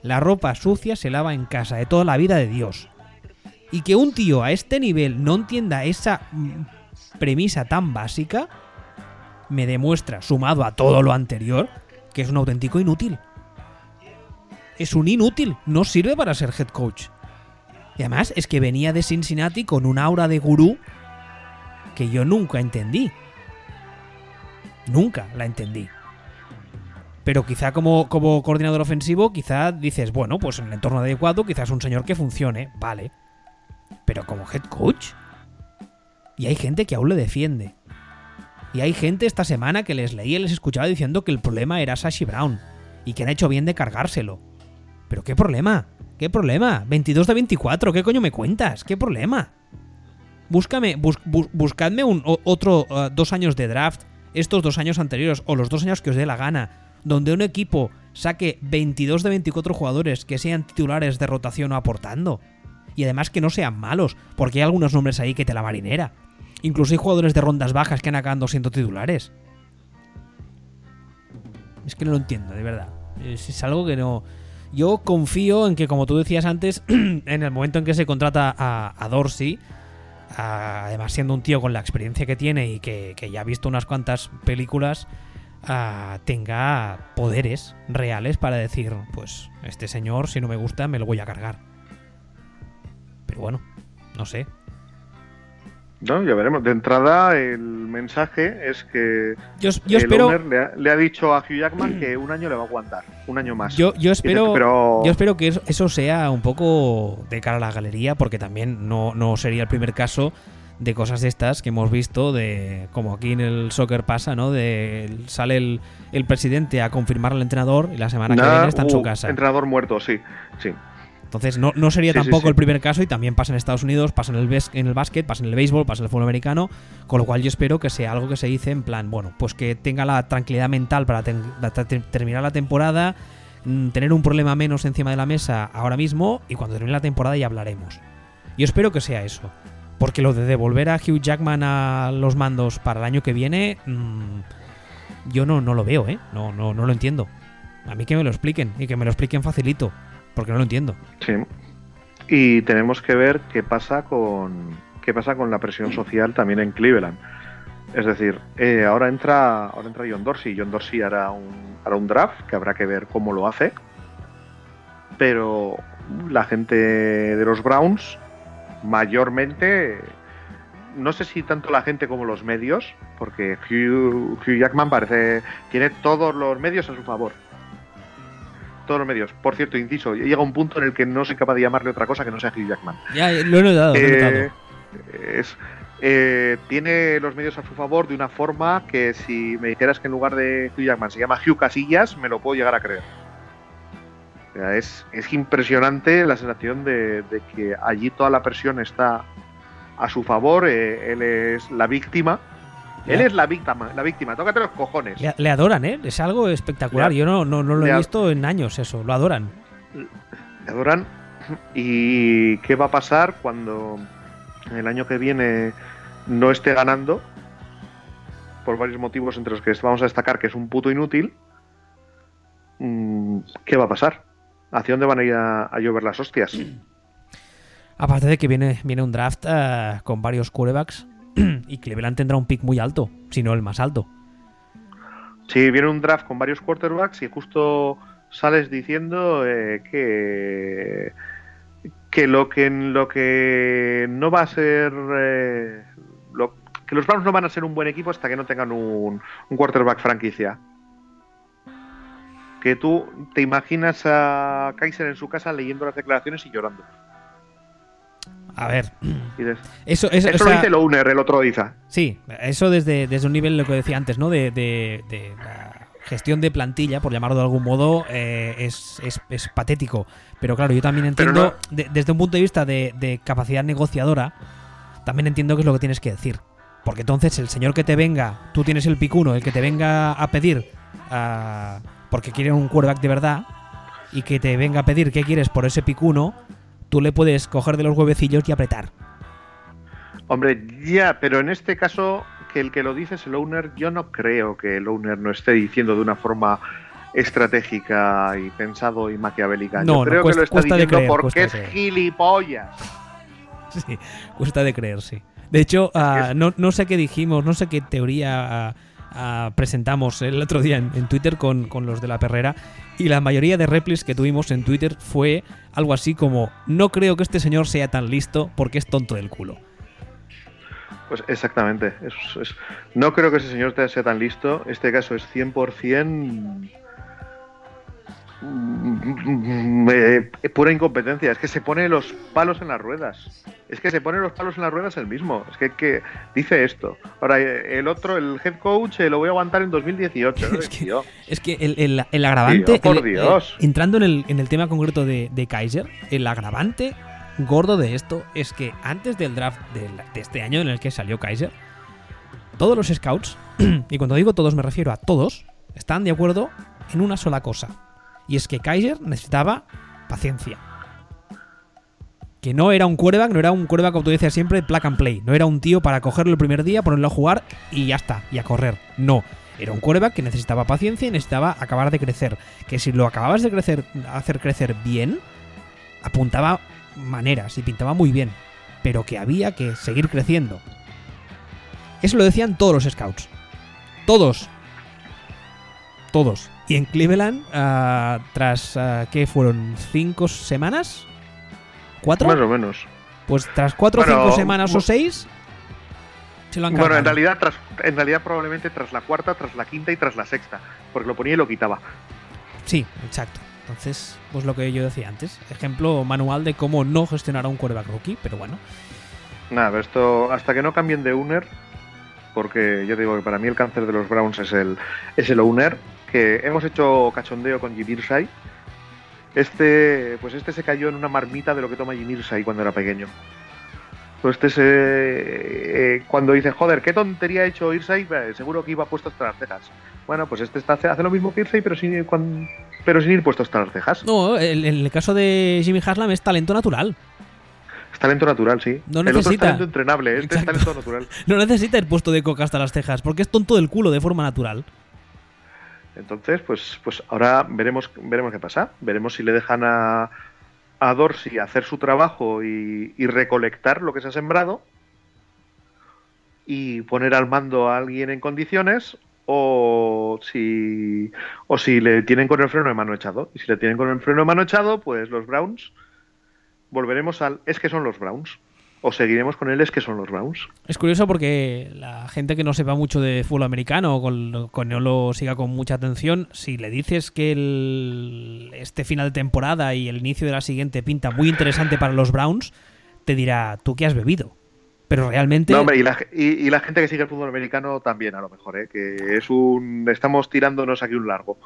La ropa sucia se lava en casa de toda la vida de Dios. Y que un tío a este nivel no entienda esa mm, premisa tan básica, me demuestra, sumado a todo lo anterior, que es un auténtico inútil. Es un inútil, no sirve para ser head coach. Y además es que venía de Cincinnati con un aura de gurú que yo nunca entendí. Nunca la entendí. Pero quizá como, como coordinador ofensivo, quizá dices, bueno, pues en el entorno adecuado, quizás un señor que funcione, vale. Pero como head coach. Y hay gente que aún le defiende. Y hay gente esta semana que les leía y les escuchaba diciendo que el problema era Sashi Brown. Y que han hecho bien de cargárselo. ¿Pero qué problema? ¿Qué problema? 22 de 24, ¿qué coño me cuentas? ¿Qué problema? Búscame, buscadme un, otro uh, dos años de draft, estos dos años anteriores, o los dos años que os dé la gana, donde un equipo saque 22 de 24 jugadores que sean titulares de rotación o aportando. Y además que no sean malos, porque hay algunos nombres ahí que te la marinera. Incluso hay jugadores de rondas bajas que han acabado siendo titulares. Es que no lo entiendo, de verdad. Es, algo que no. Yo confío en que, como tú decías antes, en el momento en que se contrata a, Dorsey, además siendo un tío con la experiencia que tiene y que, ya ha visto unas cuantas películas, tenga poderes reales para decir, pues este señor, si no me gusta, me lo voy a cargar. Pero bueno, no sé. No, ya veremos. De entrada, el mensaje es que yo, espero... le ha, dicho a Hugh Jackman que un año le va a aguantar, un año más. Yo, yo espero, yo espero que eso, sea un poco de cara a la galería, porque también no, no sería el primer caso de cosas de estas que hemos visto, de como aquí en el soccer pasa, ¿no? De sale el, el presidente a confirmar al entrenador y la semana que viene está en su uh, casa. Entrenador muerto, sí, sí. Entonces no, no sería tampoco el primer caso y también pasa en Estados Unidos, pasa en el, en el básquet, pasa en el béisbol, pasa en el fútbol americano, con lo cual yo espero que sea algo que se dice en plan, bueno, pues que tenga la tranquilidad mental para terminar la temporada, mm, tener un problema menos encima de la mesa ahora mismo y cuando termine la temporada ya hablaremos. Yo espero que sea eso, porque lo de devolver a Hugh Jackman a los mandos para el año que viene, mm, yo no, no lo veo, ¿eh? No, no, no lo entiendo. A mí que me lo expliquen y que me lo expliquen facilito porque no lo entiendo. Sí. Y tenemos que ver qué pasa con qué pasa con la presión social también en Cleveland. Es decir, eh, ahora entra ahora entra John Dorsey. John Dorsey hará un, hará un draft que habrá que ver cómo lo hace. Pero la gente de los Browns, mayormente, no sé si tanto la gente como los medios, porque Hugh, Hugh Jackman parece tiene todos los medios a su favor todos los medios. Por cierto, inciso, llega un punto en el que no soy capaz de llamarle otra cosa que no sea Hugh Jackman. Ya, lo he notado, lo he notado. Eh, eh, tiene los medios a su favor de una forma que si me dijeras que en lugar de Hugh Jackman se llama Hugh Casillas, me lo puedo llegar a creer. es, impresionante la sensación de, que allí toda la presión está a su favor, eh, él es la víctima él es la víctima, la víctima, tócate los cojones. Le, adoran, ¿eh? Es algo espectacular. Yo no, no, lo he visto en años eso, lo adoran. Le adoran. ¿Y qué va a pasar cuando el año que viene no esté ganando? Por varios motivos entre los que vamos a destacar que es un puto inútil. Mm, ¿Qué va a pasar? ¿Hacia dónde van a ir a, llover las hostias? Aparte de que viene, viene un draft eh, con varios quarterbacks y Cleveland tendrá un pick muy alto, si no el más alto. Sí, viene un draft con varios quarterbacks y justo sales diciendo eh, que que lo que lo que no va a ser eh, que los Browns no van a ser un buen equipo hasta que no tengan un, un quarterback franquicia. Que tú te imaginas a Kaiser en su casa leyendo las declaraciones y llorando. A ver. Eso, eso, lo dice Lowner, el otro dice. Sí, eso desde, desde un nivel, lo que decía antes, ¿no? De, gestión de plantilla, por llamarlo de algún modo, eh, es, patético. Pero claro, yo también entiendo, desde un punto de vista de, capacidad negociadora, también entiendo que es lo que tienes que decir. Porque entonces el señor que te venga, tú tienes el picuno, el que te venga a pedir, porque quiere un quarterback de verdad, y que te venga a pedir qué quieres por ese picuno, tú le puedes coger de los huevecillos y apretar. Hombre, ya, pero en este caso, que el que lo dice es el owner, yo no creo que el owner no esté diciendo de una forma estratégica y pensado y maquiavélica. No, yo creo que lo está diciendo porque es gilipollas. Sí, cuesta de creer, sí. De hecho, ah, no, no, sé qué dijimos, no sé qué teoría ah, ah, presentamos el otro día en, Twitter con, con, los de la perrera y la mayoría de replies que tuvimos en Twitter fue algo así como, no creo que este señor sea tan listo porque es tonto del culo. Pues exactamente. no creo que ese señor sea tan listo. Este caso es 100%... Mm, eh, pura incompetencia, es que se pone los palos en las ruedas. Es que se pone los palos en las ruedas el mismo. Es que, que dice esto. Ahora, eh, el otro, el head coach, eh, lo voy a aguantar en 2018. es, que, es que el, el, agravante. por Dios. entrando en el, en el tema concreto de, de, Kaiser, el agravante gordo de esto es que antes del draft de, de este año en el que salió Kaiser, todos los scouts, y cuando digo todos me refiero a todos, están de acuerdo en una sola cosa y es que Kaiser necesitaba paciencia. Que no era un quarterback, no era un quarterback como tú decías siempre, plug and play. No era un tío para cogerlo el primer día, ponerlo a jugar y ya está, y a correr. No. Era un quarterback que necesitaba paciencia y necesitaba acabar de crecer. Que si lo acababas de crecer, hacer crecer bien, apuntaba maneras y pintaba muy bien. Pero que había que seguir creciendo. Eso lo decían todos los scouts. Todos. Todos. Y en Cleveland, uh, tras, uh, ¿qué fueron? ¿Cinco semanas? ¿Cuatro? Más o menos. Pues tras cuatro o cinco semanas o seis, se lo han Bueno, en realidad, tras, en realidad probablemente tras la cuarta, tras la quinta y tras la sexta, porque lo ponía y lo quitaba. Sí, exacto. Entonces, pues lo que yo decía antes, ejemplo manual de cómo no gestionar a un quarterback rookie, pero bueno. Nada, esto hasta que no cambien de owner, porque yo digo que para mí el cáncer de los Browns es el, es el owner, que hemos hecho cachondeo con Jimmy Irsay. Este, pues este se cayó en una marmita de lo que toma Jimmy Irsay cuando era pequeño. Pues este se, eh, cuando dice, joder, qué tontería ha hecho Irsay, eh, seguro que iba puesto hasta las cejas. Bueno, pues este está, hace lo mismo que Irsay, pero sin, pero sin ir puesto hasta las cejas. No, en el, caso de Jimmy Haslam es talento natural. Es talento natural, sí. No necesita. El otro es talento entrenable, este es talento natural. no necesita ir puesto de coca hasta las cejas, porque es tonto del culo de forma natural. Entonces, pues, pues ahora veremos, veremos qué pasa. Veremos si le dejan a, Dorsey hacer su trabajo y, recolectar lo que se ha sembrado y poner al mando a alguien en condiciones o si, o si le tienen con el freno de mano echado. Y si le tienen con el freno de mano echado, pues los Browns volveremos al... Es que son los Browns o seguiremos con él es que son los Browns. Es curioso porque la gente que no sepa mucho de fútbol americano o con, no lo siga con mucha atención, si le dices que el, este final de temporada y el inicio de la siguiente pinta muy interesante para los Browns, te dirá, ¿tú qué has bebido? Pero realmente... No, hombre, y la, y la gente que sigue el fútbol americano también, a lo mejor, ¿eh? que es un... Estamos tirándonos aquí un largo.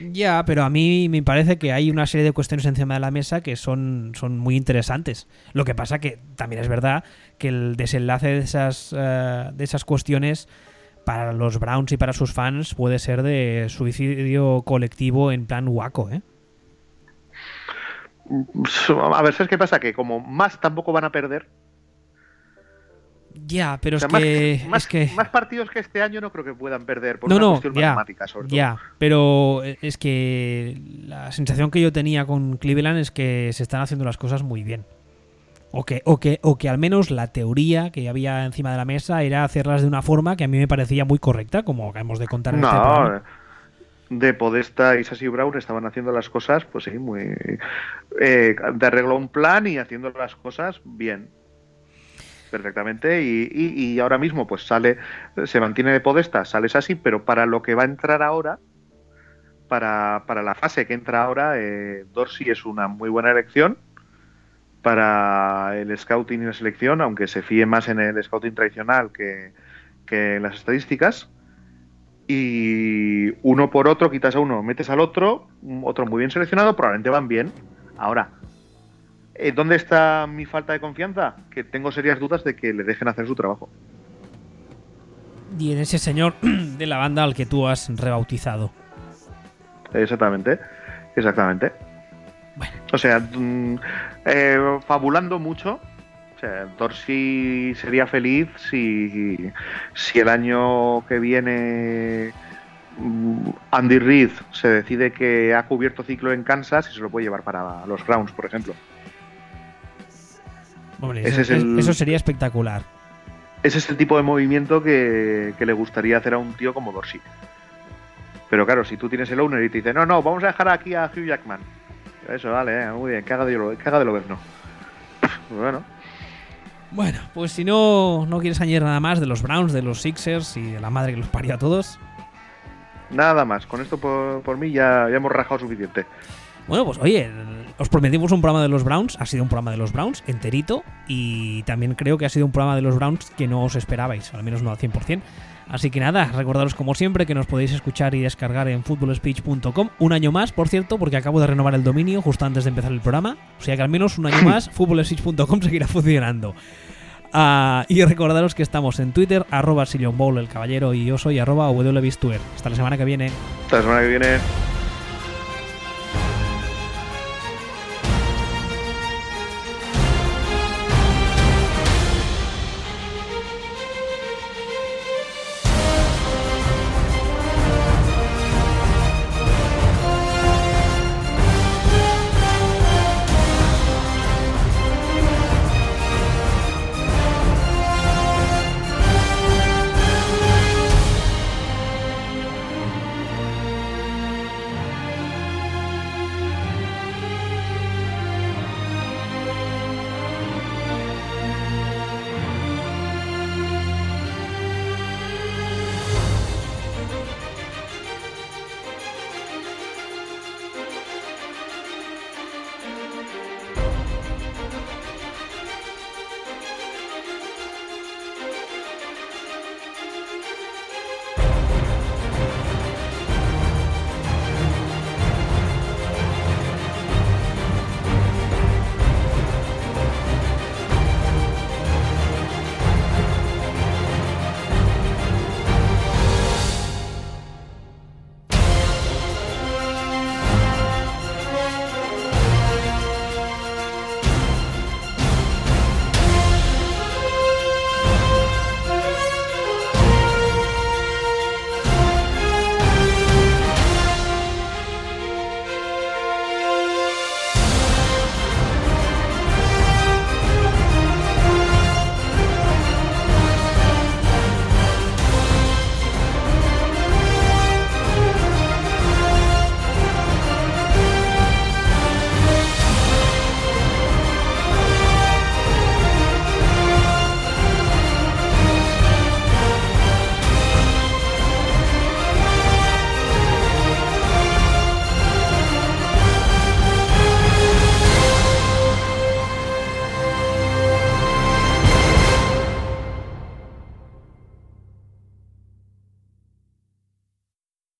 Ya, pero a mí me parece que hay una serie de cuestiones encima de la mesa que son, son muy interesantes. Lo que pasa que también es verdad que el desenlace de esas, eh, de esas cuestiones para los Browns y para sus fans puede ser de suicidio colectivo en plan guaco, ¿eh? A ver, ¿sabes qué pasa? Que como más tampoco van a perder, ya, pero es, que, más, que, Más partidos que este año no creo que puedan perder por una cuestión matemática, sobre todo. Ya, pero es que la sensación que yo tenía con Cleveland es que se están haciendo las cosas muy bien. O que, o que, o que al menos la teoría que había encima de la mesa era hacerlas de una forma que a mí me parecía muy correcta, como acabamos de contar en este programa. De Podesta y Sassy Brown estaban haciendo las cosas, pues sí, muy. Eh, de arreglo un plan y haciendo las cosas bien perfectamente y, ahora mismo pues sale, se mantiene de Podesta, sales así, pero para lo que va a entrar ahora, para, para la fase que entra ahora, eh, Dorsey es una muy buena elección para el scouting y la selección, aunque se fíe más en el scouting tradicional que, que en las estadísticas. Y uno por otro, quitas a uno, metes al otro, otro muy bien seleccionado, probablemente van bien. Ahora, eh, ¿Dónde está mi falta de confianza? Que tengo serias dudas de que le dejen hacer su trabajo. Y en ese señor de la banda al que tú has rebautizado. Exactamente, exactamente. O sea, mm, eh, fabulando mucho, o sea, Dorsey sería feliz si, si el año que viene mm, Andy Reid se decide que ha cubierto ciclo en Kansas y se lo puede llevar para los Browns, por ejemplo eso, sería espectacular. Ese es el tipo de movimiento que, le gustaría hacer a un tío como Dorsey. Pero claro, si tú tienes el owner y te dice, no, no, vamos a dejar aquí a Hugh Jackman. Eso, vale, eh, muy bien, que haga de lo, que haga de lo no. Bueno. Bueno, pues si no, no quieres añadir nada más de los Browns, de los Sixers y de la madre que los parió a todos. Nada más. Con esto por, por mí ya, ya hemos rajado suficiente. Bueno, pues oye, os prometimos un programa de los Browns, ha sido un programa de los Browns enterito y también creo que ha sido un programa de los Browns que no os esperabais, al menos no al 100%. Así que nada, recordaros como siempre que nos podéis escuchar y descargar en footballspeech.com un año más, por cierto, porque acabo de renovar el dominio justo antes de empezar el programa. O sea que al menos un año más footballspeech.com seguirá funcionando. Ah, y recordaros que estamos en Twitter, arroba Bowl el caballero, y yo soy arroba Hasta la semana que viene. Hasta la semana que viene.